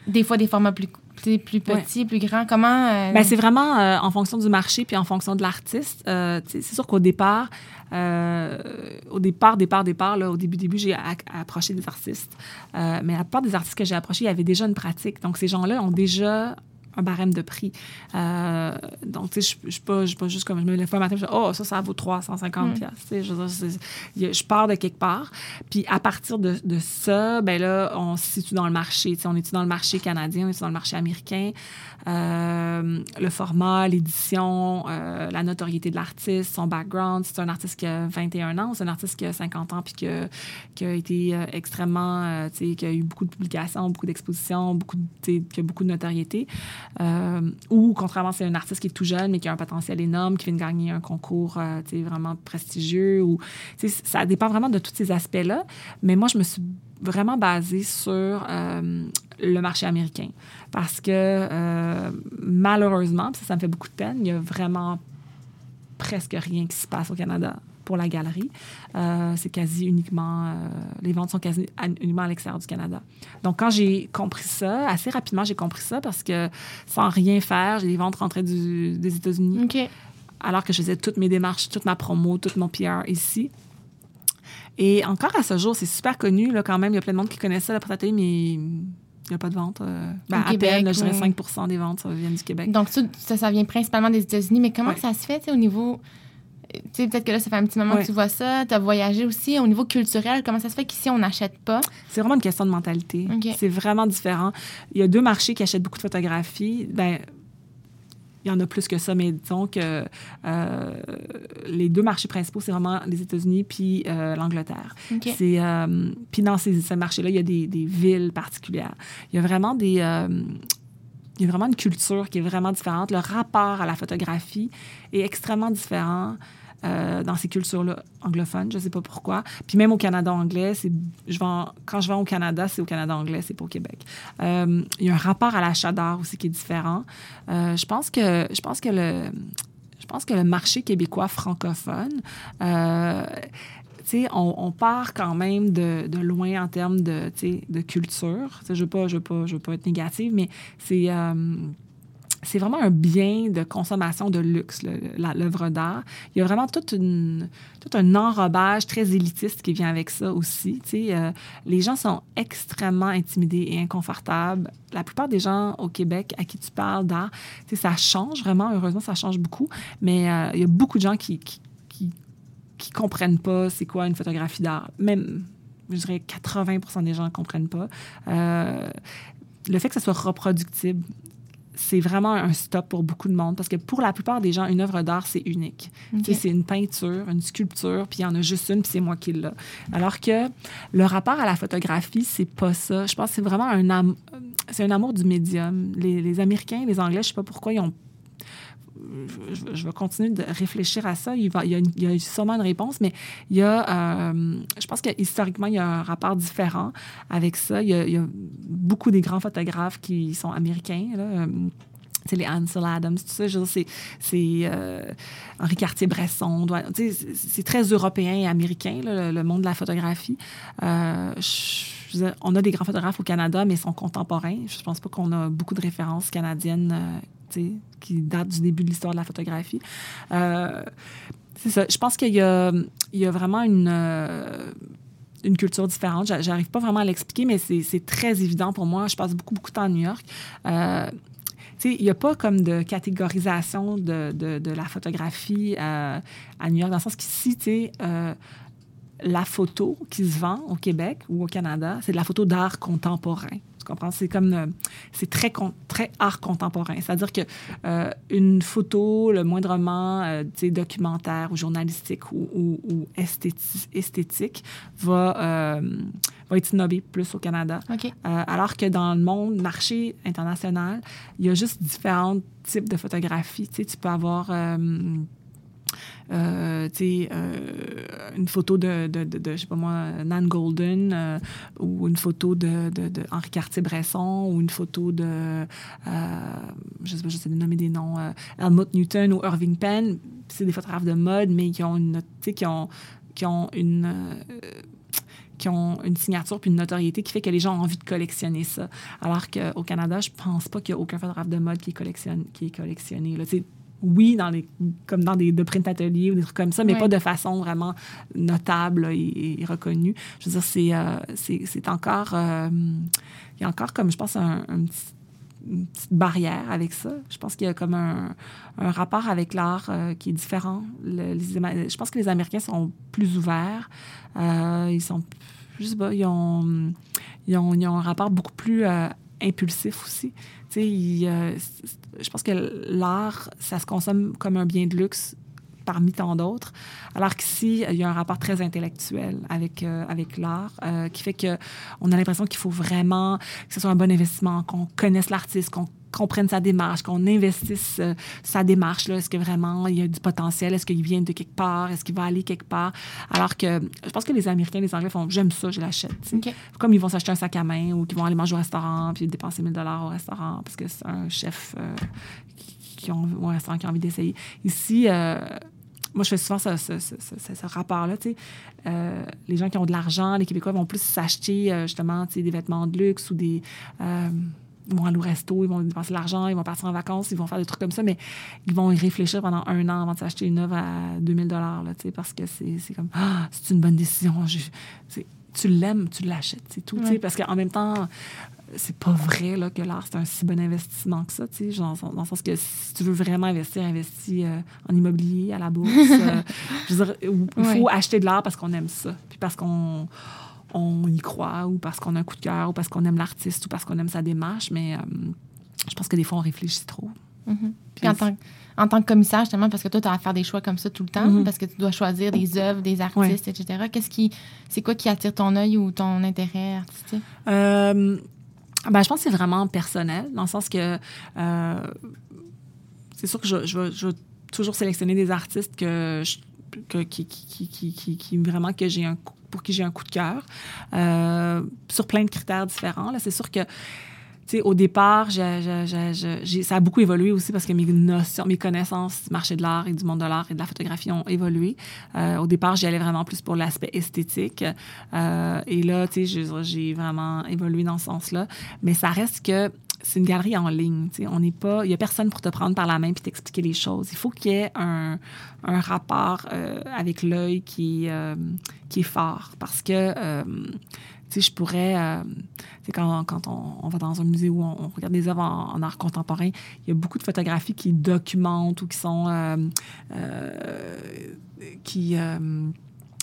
Des fois, des formats plus, plus, plus petits, plus grands. Comment. euh, Ben, c'est vraiment euh, en fonction du marché puis en fonction de l'artiste. Euh, c'est sûr qu'au départ, au départ, départ, départ, là, au début, début, j'ai approché des artistes. Mais la plupart des artistes que j'ai approchés, il y avait déjà une pratique. Donc, ces gens-là ont déjà un barème de prix. Euh, donc, tu sais, je- je suis pas, juste comme je me lève pas matin, je dis, oh, ça, ça vaut 350 Mm. Tu sais, je, pars de quelque part. Puis à partir de, de ça, ben là, on se situe dans le marché. Tu sais, on est dans le marché canadien, on est dans le marché américain? Euh, le format, l'édition, euh, la notoriété de l'artiste, son background. C'est un artiste qui a 21 ans c'est un artiste qui a 50 ans puis qui a, qui a été extrêmement, tu sais, qui a eu beaucoup de publications, beaucoup d'expositions, beaucoup, de- qui a beaucoup de notoriété. Euh, ou contrairement, c'est un artiste qui est tout jeune mais qui a un potentiel énorme, qui vient de gagner un concours, euh, vraiment prestigieux. Ou, ça dépend vraiment de tous ces aspects-là. Mais moi, je me suis vraiment basée sur euh, le marché américain. Parce que euh, malheureusement, ça, ça me fait beaucoup de peine, il y a vraiment presque rien qui se passe au Canada pour la galerie. Euh, c'est quasi uniquement... euh, les ventes sont quasi uniquement à l'extérieur du Canada. Donc, quand j'ai compris ça, assez rapidement, j'ai compris ça parce que sans rien faire, les ventes rentraient du- des États-Unis OK. alors que je faisais toutes mes démarches, toute ma promo, toute mon PR ici. Et encore à ce jour, c'est super connu, là, quand même. Il y a plein de monde qui connaît ça, la atelier, mais il n'y a pas de vente. euh, ben, à Québec, peine, là, je dirais oui. 5 des ventes ça viennent du Québec. Donc, ça, ça, vient principalement des États-Unis. Mais comment Ouais. ça se fait, au niveau. Tu sais, peut-être que là, ça fait un petit moment Ouais. que tu vois ça. Tu as voyagé aussi. Au niveau culturel, comment ça se fait qu'ici, on n'achète pas? C'est vraiment une question de mentalité. C'est vraiment différent. Il y a deux marchés qui achètent beaucoup de photographies. Ben, il y en a plus que ça, mais disons que euh, les deux marchés principaux, c'est vraiment les États-Unis puis euh, l'Angleterre. OK. C'est euh, puis dans ces, ces marchés-là, il y a des, des villes particulières. Il y a vraiment des il y a vraiment une culture qui est vraiment différente. Le rapport à la photographie est extrêmement différent euh, dans ces cultures-là anglophones. Je ne sais pas pourquoi. Puis même au Canada anglais, je vais quand je vais au Canada, c'est au Canada anglais, c'est pas au Québec. Euh, il y a un rapport à l'achat d'art aussi qui est différent. Euh, je pense que je pense que le je pense que le marché québécois francophone on, on, part quand même de, loin en termes de, de culture. je ne veux, veux, veux pas être négative, mais c'est c'est vraiment un bien de consommation de luxe, l'œuvre d'art. Il y a vraiment toute tout un enrobage très élitiste qui vient avec ça aussi. Euh, les gens sont extrêmement intimidés et inconfortables. La plupart des gens au Québec à qui tu parles d'art, ça change vraiment. Heureusement, ça change beaucoup. Mais euh, il y a beaucoup de gens qui, qui, qui, comprennent pas c'est quoi une photographie d'art. Même, je dirais, 80 des gens ne comprennent pas. Euh, le fait que ça soit reproductible, c'est vraiment un stop pour beaucoup de monde parce que pour la plupart des gens, une œuvre d'art, c'est unique. C'est une peinture, une sculpture, puis il y en a juste une, puis c'est moi qui l'ai. Alors que le rapport à la photographie, c'est pas ça. Je pense que c'est vraiment un, c'est un amour du médium. Les, les Américains, les Anglais, je sais pas pourquoi ils ont je, vais continuer de réfléchir à ça. Il, y a, sûrement une réponse, mais il y a, euh, je pense que historiquement, il y a un rapport différent avec ça. Il y a, beaucoup des grands photographes qui sont américains. C'est euh, les Ansel Adams, tout ça. C'est euh, Henri Cartier-Bresson. C'est très européen et américain, le, monde de la photographie. on a des grands photographes au Canada, mais ils sont contemporains. Je ne pense pas qu'on a beaucoup de références canadiennes qui date du début de l'histoire de la photographie. Euh. Je pense qu'il y a, vraiment une, euh, une culture différente. J'arrive pas vraiment à l'expliquer, mais c'est très évident pour moi. Je passe beaucoup, beaucoup de temps à New York. Euh, il n'y a pas comme de catégorisation de, la photographie à New York, dans le sens qu'ici, tu la photo qui se vend au Québec ou au Canada, c'est de la photo d'art contemporain. Tu comprends? C'est comme, euh, c'est très, très art contemporain. C'est-à-dire que euh, une photo, le moindrement euh, documentaire ou journalistique ou, ou, esthétique, va, va être snobé plus au Canada. alors que dans le monde, marché international, il y a juste différents types de photographies. Tu peux avoir euh, euh, une photo de, de, de, je sais pas moi, Nan Golden euh, ou une photo de, de, Henri Cartier-Bresson ou une photo de, euh, je sais pas, je sais nommer des noms, Helmut Newton ou Irving Penn. C'est des photographes de mode, mais qui ont une, qui ont, qui ont une qui ont une signature puis une notoriété qui fait que les gens ont envie de collectionner ça. Alors qu'au Canada, je pense pas qu'il y a aucun photographe de mode qui est, collectionne, qui est collectionné. Là oui, dans les, comme dans des de print ateliers ou des trucs comme ça, mais pas de façon vraiment notable et, reconnue. Je veux dire, c'est, euh, c'est, encore. Euh, il y a encore, comme je pense, un, une petite barrière avec ça. Je pense qu'il y a comme un, un rapport avec l'art euh, qui est différent. je pense que les Américains sont plus ouverts. ils sont. Je sais pas, ils ont, ils ont, ils ont un rapport beaucoup plus impulsif aussi. Je pense que l'art, ça se consomme comme un bien de luxe parmi tant d'autres. Alors qu'ici, il y a un rapport très intellectuel avec, euh, avec l'art euh, qui fait qu'on a l'impression qu'il faut vraiment que ce soit un bon investissement, qu'on connaisse l'artiste, qu'on comprenne sa démarche, qu'on investisse euh, sa démarche. Est-ce que vraiment il y a du potentiel? Est-ce qu'il vient de quelque part? Est-ce qu'il va aller quelque part? Alors que je pense que les Américains, les Anglais font j'aime ça, je l'achète. Comme ils vont s'acheter un sac à main ou qu'ils vont aller manger au restaurant puis dépenser 1000 dollars au restaurant parce que c'est un chef qui, ont, ou un restaurant qui a envie d'essayer. Ici, moi, je fais souvent ce, ce, rapport-là. Euh, les gens qui ont de l'argent, les Québécois vont plus s'acheter euh, justement des vêtements de luxe ou des. Euh, ils vont aller au resto, ils vont dépenser de l'argent, ils vont partir en vacances, ils vont faire des trucs comme ça, mais ils vont y réfléchir pendant un an avant de s'acheter une œuvre à 2000 dollars, parce que c'est comme, ah, c'est une bonne décision. tu l'aimes, tu l'achètes, c'est tout. Parce qu'en même temps, c'est pas vrai là, que l'art, c'est un si bon investissement que ça, dans, le sens que si tu veux vraiment investir, investis euh, en immobilier, à la bourse. Euh, je veux dire, il faut acheter de l'art parce qu'on aime ça, puis parce qu'on on y croit, ou parce qu'on a un coup de cœur, ou parce qu'on aime l'artiste, ou parce qu'on aime sa démarche, mais euh, je pense que des fois, on réfléchit trop. Mm-hmm. Puis en tant, en tant, que commissaire, justement, parce que toi, tu as à faire des choix comme ça tout le temps, mm-hmm. parce que tu dois choisir des œuvres, des artistes, etc. Qu'est-ce qui, c'est quoi qui attire ton œil ou ton intérêt artistique? Ben, je pense que c'est vraiment personnel, dans le sens que euh, c'est sûr que je, je, vais, toujours sélectionner des artistes que je que, qui, qui, qui, qui vraiment que j'ai un pour qui j'ai un coup de cœur euh, sur plein de critères différents. Là, c'est sûr que au départ, ça a beaucoup évolué aussi parce que mes notions, mes connaissances du marché de l'art et du monde de l'art et de la photographie ont évolué. Euh, au départ, j'y allais vraiment plus pour l'aspect esthétique. Euh, et là, tu j'ai vraiment évolué dans ce sens-là. Mais ça reste que c'est une galerie en ligne. On n'est pas, il n'y a personne pour te prendre par la main puis t'expliquer les choses. Il faut qu'il y ait un, un rapport euh, avec l'œil qui, qui est fort parce que je pourrais, euh, quand, quand on, va dans un musée où on, regarde des œuvres en, art contemporain, il y a beaucoup de photographies qui documentent ou qui sont, euh, euh, qui,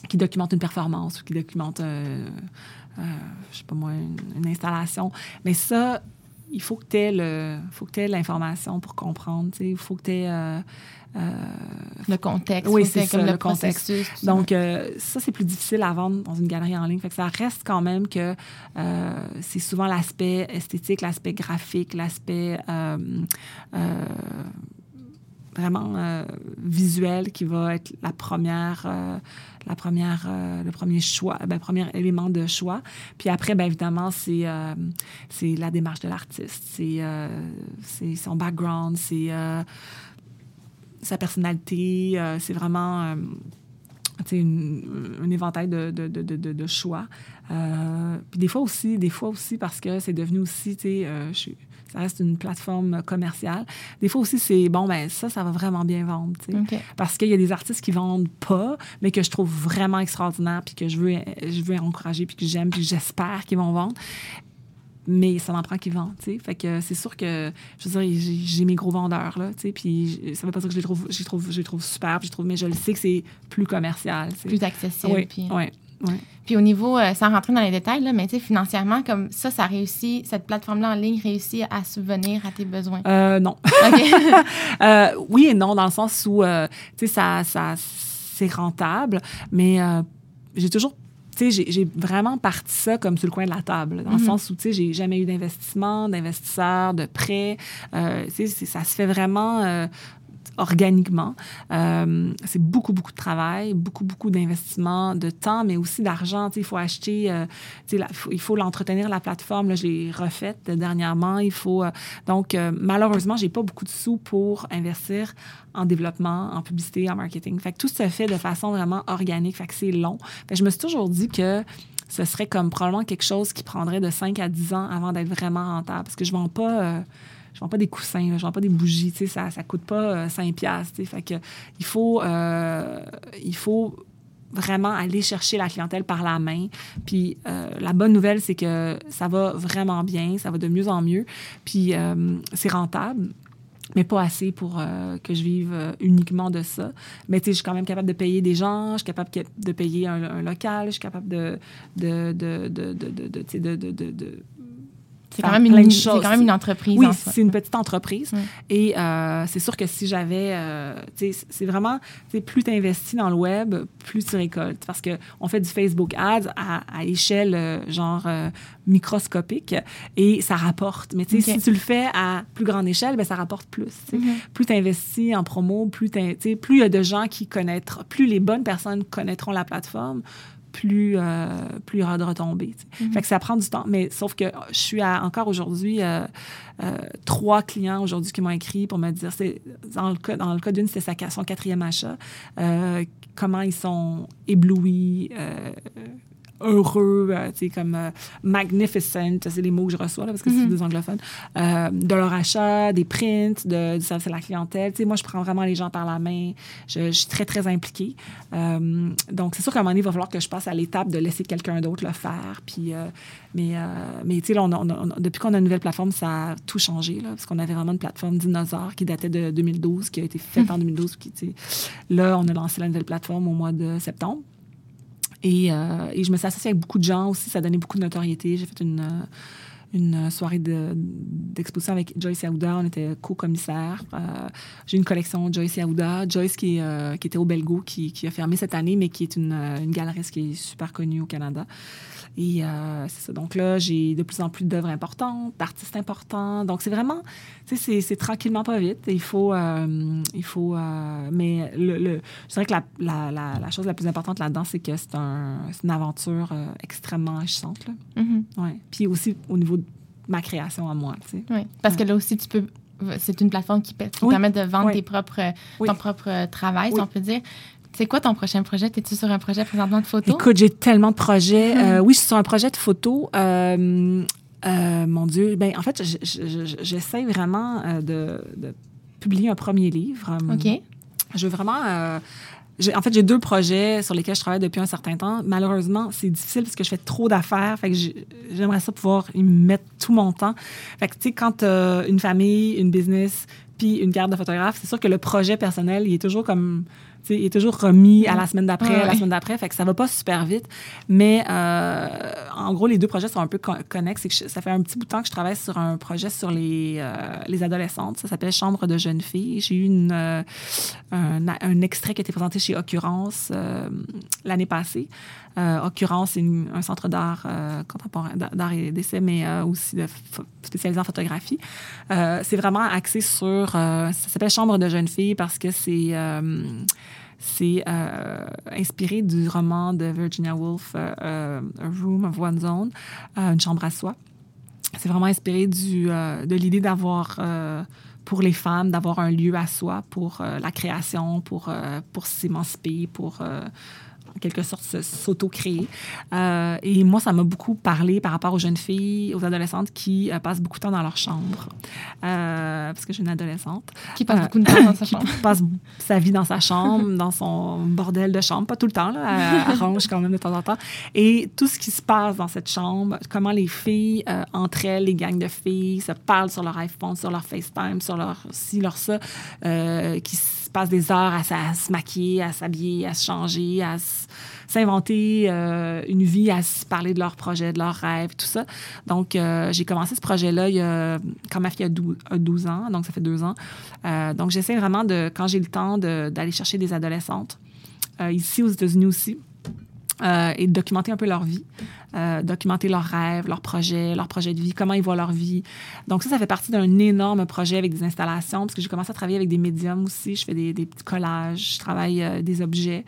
qui documentent une performance ou qui documentent, je sais pas moi, une, installation. Mais ça, il faut que tu aies l'information pour comprendre, il faut que tu aies euh, le contexte. Oui, c'est ça, le, contexte. Donc, euh, ça, c'est plus difficile à vendre dans une galerie en ligne. Fait que ça reste quand même que euh, c'est souvent l'aspect esthétique, l'aspect graphique, l'aspect vraiment visuel qui va être la première, la première, le premier choix, ben, premier élément de choix. Puis après, bien évidemment, c'est c'est la démarche de l'artiste, c'est son background, c'est sa personnalité. Euh, c'est vraiment euh, un éventail de, de, de, de choix. Euh, puis des fois aussi, des fois aussi parce que c'est devenu aussi, tu sais, ça reste une plateforme commerciale. Des fois aussi, c'est bon, ben ça, ça va vraiment bien vendre, sais. Parce qu'il y a des artistes qui vendent pas, mais que je trouve vraiment extraordinaires, puis que je veux, je veux encourager, puis que j'aime, puis j'espère qu'ils vont vendre mais ça m'en prend qu'ils vendent, tu sais. Fait que c'est sûr que, je veux dire, j'ai mes gros vendeurs, là, tu sais, puis ça veut pas dire que je les trouve, je les trouve, je les trouve super, je trouve, mais je le sais que c'est plus commercial. Plus accessible. Oui, puis... oui. Puis au niveau, euh, sans rentrer dans les détails, là, mais tu sais, financièrement, comme ça, ça réussit, cette plateforme-là en ligne réussit à subvenir à tes besoins? Euh, non. euh, oui et non, dans le sens où, euh, tu sais, ça, ça c'est rentable, mais j'ai toujours j'ai vraiment parti ça comme sur le coin de la table, dans le mm-hmm. sens où, tu sais, j'ai jamais eu d'investissement, d'investisseur, de prêt. Euh, tu sais, ça se fait vraiment euh, organiquement. Euh, c'est beaucoup, beaucoup de travail, beaucoup, beaucoup d'investissement, de temps, mais aussi d'argent. Il faut acheter, euh, il faut l'entretenir, la plateforme. Là, je l'ai refaite dernièrement. Il faut, euh, donc, euh, malheureusement, j'ai pas beaucoup de sous pour investir en développement, en publicité, en marketing. Fait que tout se fait de façon vraiment organique. Fait que c'est long. Je me suis toujours dit que ce serait comme probablement quelque chose qui prendrait de 5 à 10 ans avant d'être vraiment rentable. Parce que je ne vends pas je vends pas des coussins, je je vends pas des bougies, ça ne coûte pas 5 euh, piastres. Fait que il faut, euh, il faut vraiment aller chercher la clientèle par la main. Puis euh, la bonne nouvelle, c'est que ça va vraiment bien, ça va de mieux en mieux. Puis c'est rentable mais pas assez pour que je vive uniquement de ça. Mais tu sais, je suis quand même capable de payer des gens, je suis capable de payer un, local, je suis capable de, de, de, de, de c'est quand, même une, quand même une entreprise. Oui, c'est une petite entreprise. Et euh, c'est sûr que si j'avais. Euh, c'est vraiment. Plus tu investis dans le web, plus tu récoltes. Parce qu'on fait du Facebook Ads à, à échelle, euh, genre, microscopique et ça rapporte. Mais si tu le fais à plus grande échelle, ben, ça rapporte plus. Mm-hmm. Plus tu investis en promo, plus il y a de gens qui connaîtront, plus les bonnes personnes connaîtront la plateforme, plus, euh, plus il y aura de retombées. Mm-hmm. Fait que ça prend du temps. Mais sauf que je suis à, encore aujourd'hui euh, euh, trois clients aujourd'hui qui m'ont écrit pour me dire, c'est dans le cas, dans le cas d'une, c'était son quatrième achat, comment ils sont éblouis heureux, euh, tu sais, comme euh, magnificent, c'est les mots que je reçois, là, parce que c'est mm-hmm. des anglophones, euh, de leur achat, des prints, de, du service à la clientèle. Tu sais, moi, je prends vraiment les gens par la main. Je, suis très, très impliquée. donc, c'est sûr qu'à un moment donné, il va falloir que je passe à l'étape de laisser quelqu'un d'autre le faire. Puis, mais, mais tu sais, depuis qu'on a une nouvelle plateforme, ça a tout changé, là, parce qu'on avait vraiment une plateforme dinosaure qui datait de 2012, qui a été faite en 2012. Qui, là, on a lancé la nouvelle plateforme au mois de septembre. Euh, et, je me suis associée avec beaucoup de gens aussi. Ça a donné beaucoup de notoriété. J'ai fait une, euh, une soirée d'exposition avec Joyce Aouda. On était co-commissaire. Euh, j'ai une collection Joyce Aouda. Joyce qui, qui était au Belgo, qui, qui, a fermé cette année, mais qui est une, une galeriste qui est super connue au Canada. Et euh, c'est ça. Donc là, j'ai de plus en plus d'œuvres importantes, d'artistes importants. Donc c'est vraiment, tu sais, c'est tranquillement pas vite. Il faut, euh, il faut, euh, mais le, le, je dirais que la, la, la, la chose la plus importante là-dedans, c'est que c'est un, une aventure extrêmement enrichissante. Là. Mhm. ouais. Puis aussi au niveau de ma création à moi, tu sais. Oui, parce que là aussi, tu peux c'est une plateforme qui, qui Oui. permet de vendre Oui. tes propres, Oui. ton propre travail, si on peut dire. C'est quoi ton prochain projet? Es-tu sur un projet présentement de photo? Écoute, j'ai tellement de projets. Mhm. Euh, oui, je suis sur un projet de photo. Euh, euh, mon Dieu, ben en fait, je- je- je- j'essaie vraiment de, de publier un premier livre. OK. Je veux vraiment. en fait, j'ai deux projets sur lesquels je travaille depuis un certain temps. Malheureusement, c'est difficile parce que je fais trop d'affaires. Fait que j'ai- j'aimerais ça pouvoir y mettre tout mon temps. Fait que, tu sais, quand t'as une famille, une business, puis une carte de photographe, c'est sûr que le projet personnel, il est toujours comme. Tu sais, il est toujours remis à la semaine d'après, Ouais, à la semaine d'après. Fait que ça va pas super vite. Mais euh, en gros, les deux projets sont un peu con- connexes. Je- ça fait un petit bout de temps que je travaille sur un projet sur les, euh, les adolescentes. Ça s'appelle Chambre de jeunes filles. J'ai eu une, euh, un, un extrait qui a été présenté chez Occurrence l'année passée. Occurrence, c'est un centre d'art contemporain, d'art- et d'essai, mais aussi de spécialisé en photographie. C'est vraiment axé sur. ça s'appelle Chambre de jeunes filles parce que c'est. C'est euh, inspiré du roman de Virginia Woolf, euh, euh, A Room of One's Own, une chambre à soi. C'est vraiment inspiré de l'idée d'avoir, pour les femmes, d'avoir un lieu à soi pour la création, pour, euh, pour s'émanciper, pour en quelque sorte s'auto-créer. Euh, et moi, ça m'a beaucoup parlé par rapport aux jeunes filles, aux adolescentes qui euh, passent beaucoup de temps dans leur chambre. Euh, parce que j'ai une adolescente Qui passe beaucoup de temps dans sa qui chambre. passe sa vie dans sa chambre, dans son bordel de chambre, pas tout le temps, là, elle, elle range quand même de temps en temps. Et tout ce qui se passe dans cette chambre, comment les filles, entre elles, les gangs de filles, se parlent sur leur iPhone, sur leur FaceTime, sur leur ci, leur ça, qui se passent des heures à, se maquiller, à s'habiller, à se changer, à s'inventer euh, une vie, à se parler de leurs projets, de leurs rêves, tout ça. Donc, euh, j'ai commencé ce projet-là quand ma fille a 12, a 12 ans, donc ça fait deux ans. Euh, donc, j'essaie vraiment de, quand j'ai le temps, d'aller chercher des adolescentes, ici aux États-Unis aussi, euh, et documenter un peu leur vie, euh, documenter leurs rêves, leurs projets, leurs projets de vie, comment ils voient leur vie. Donc ça, ça fait partie d'un énorme projet avec des installations, parce que j'ai commencé à travailler avec des médiums aussi. Je fais des, des petits collages, je travaille euh, des objets,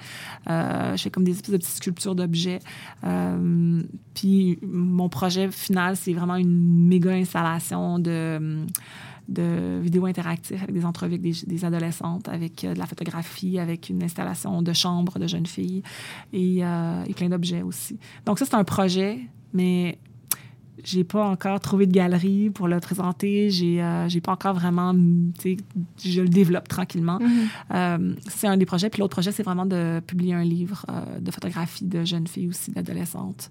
euh, je fais comme des espèces de petites sculptures d'objets. Euh, puis mon projet final, c'est vraiment une méga installation de de vidéos interactives avec des entrevues avec des, des adolescentes, avec euh, de la photographie, avec une installation de chambre de jeunes filles et, euh, et plein d'objets aussi. Donc ça, c'est un projet, mais j'ai pas encore trouvé de galerie pour le présenter. J'ai euh, pas encore vraiment, je le développe tranquillement. Mhm. Euh, c'est un des projets. Puis l'autre projet, c'est vraiment de publier un livre euh, de photographie de jeunes filles aussi, d'adolescentes.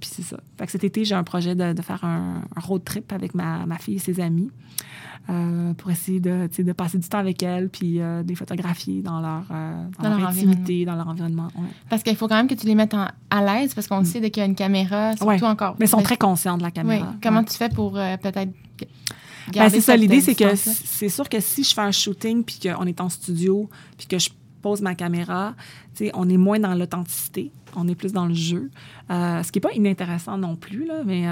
Puis c'est ça. Fait que cet été, j'ai un projet de, de faire un, un road trip avec ma, ma fille et ses amis euh, pour essayer de, de passer du temps avec elles puis euh, de les photographier dans leur, euh, dans Dans leur leur intimité, dans leur environnement. ouais. Parce qu'il faut quand même que tu les mettes en- à l'aise, parce qu'on sait dès qu'il y a une caméra, surtout Mm. Ouais. encore. Mais ils sont très conscients de la Oui. caméra. Comment Ouais. tu fais pour euh, peut-être Ben, c'est ça, l'idée, c'est que c'est sûr que si je fais un shooting puis qu'on est en studio puis que je pose ma caméra, on est moins dans l'authenticité, on est plus dans le jeu. Euh, ce qui n'est pas inintéressant non plus, là, mais euh,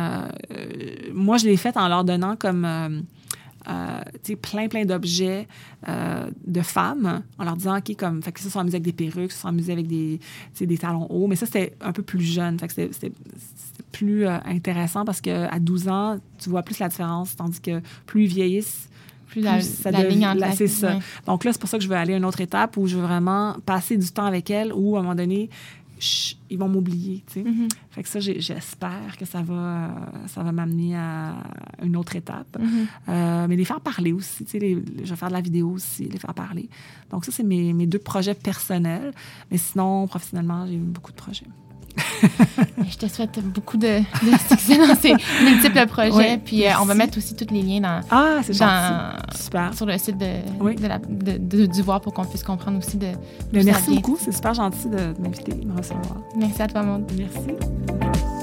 euh, moi, je l'ai fait en leur donnant comme. euh, plein, plein d'objets de femmes en leur disant, OK, comme, fait que ça, amusés avec des perruques, ça, amusés avec des, des talons hauts. Mais ça, c'était un peu plus jeune. Fait que c'était- plus intéressant parce qu'à 12 ans, tu vois plus la différence, tandis que plus ils vieillissent, Plus la, ça la devient- ligne la- c'est ça. donc là, c'est pour ça que je veux aller à une autre étape où je veux vraiment passer du temps avec elles ou à un moment donné, chut, ils vont m'oublier. sais. Mhm. Fait que ça, j'espère que ça va, ça va m'amener à une autre étape. Mhm. Euh, mais les faire parler aussi. sais, les- je vais faire de la vidéo aussi, les faire parler. Donc ça, c'est mes, mes deux projets personnels. Mais sinon, professionnellement, j'ai eu beaucoup de projets. Je te souhaite beaucoup de, de succès dans ces multiples projets. Ouais, puis euh, on va mettre aussi tous les liens dans, Ah, dans-. Super. sur le site de, Oui. de la- de- de- du voir pour qu'on puisse comprendre aussi de. Mais ça merci beaucoup. C'est super gentil de, m'inviter, de me recevoir. Merci à toi, Maud. Merci.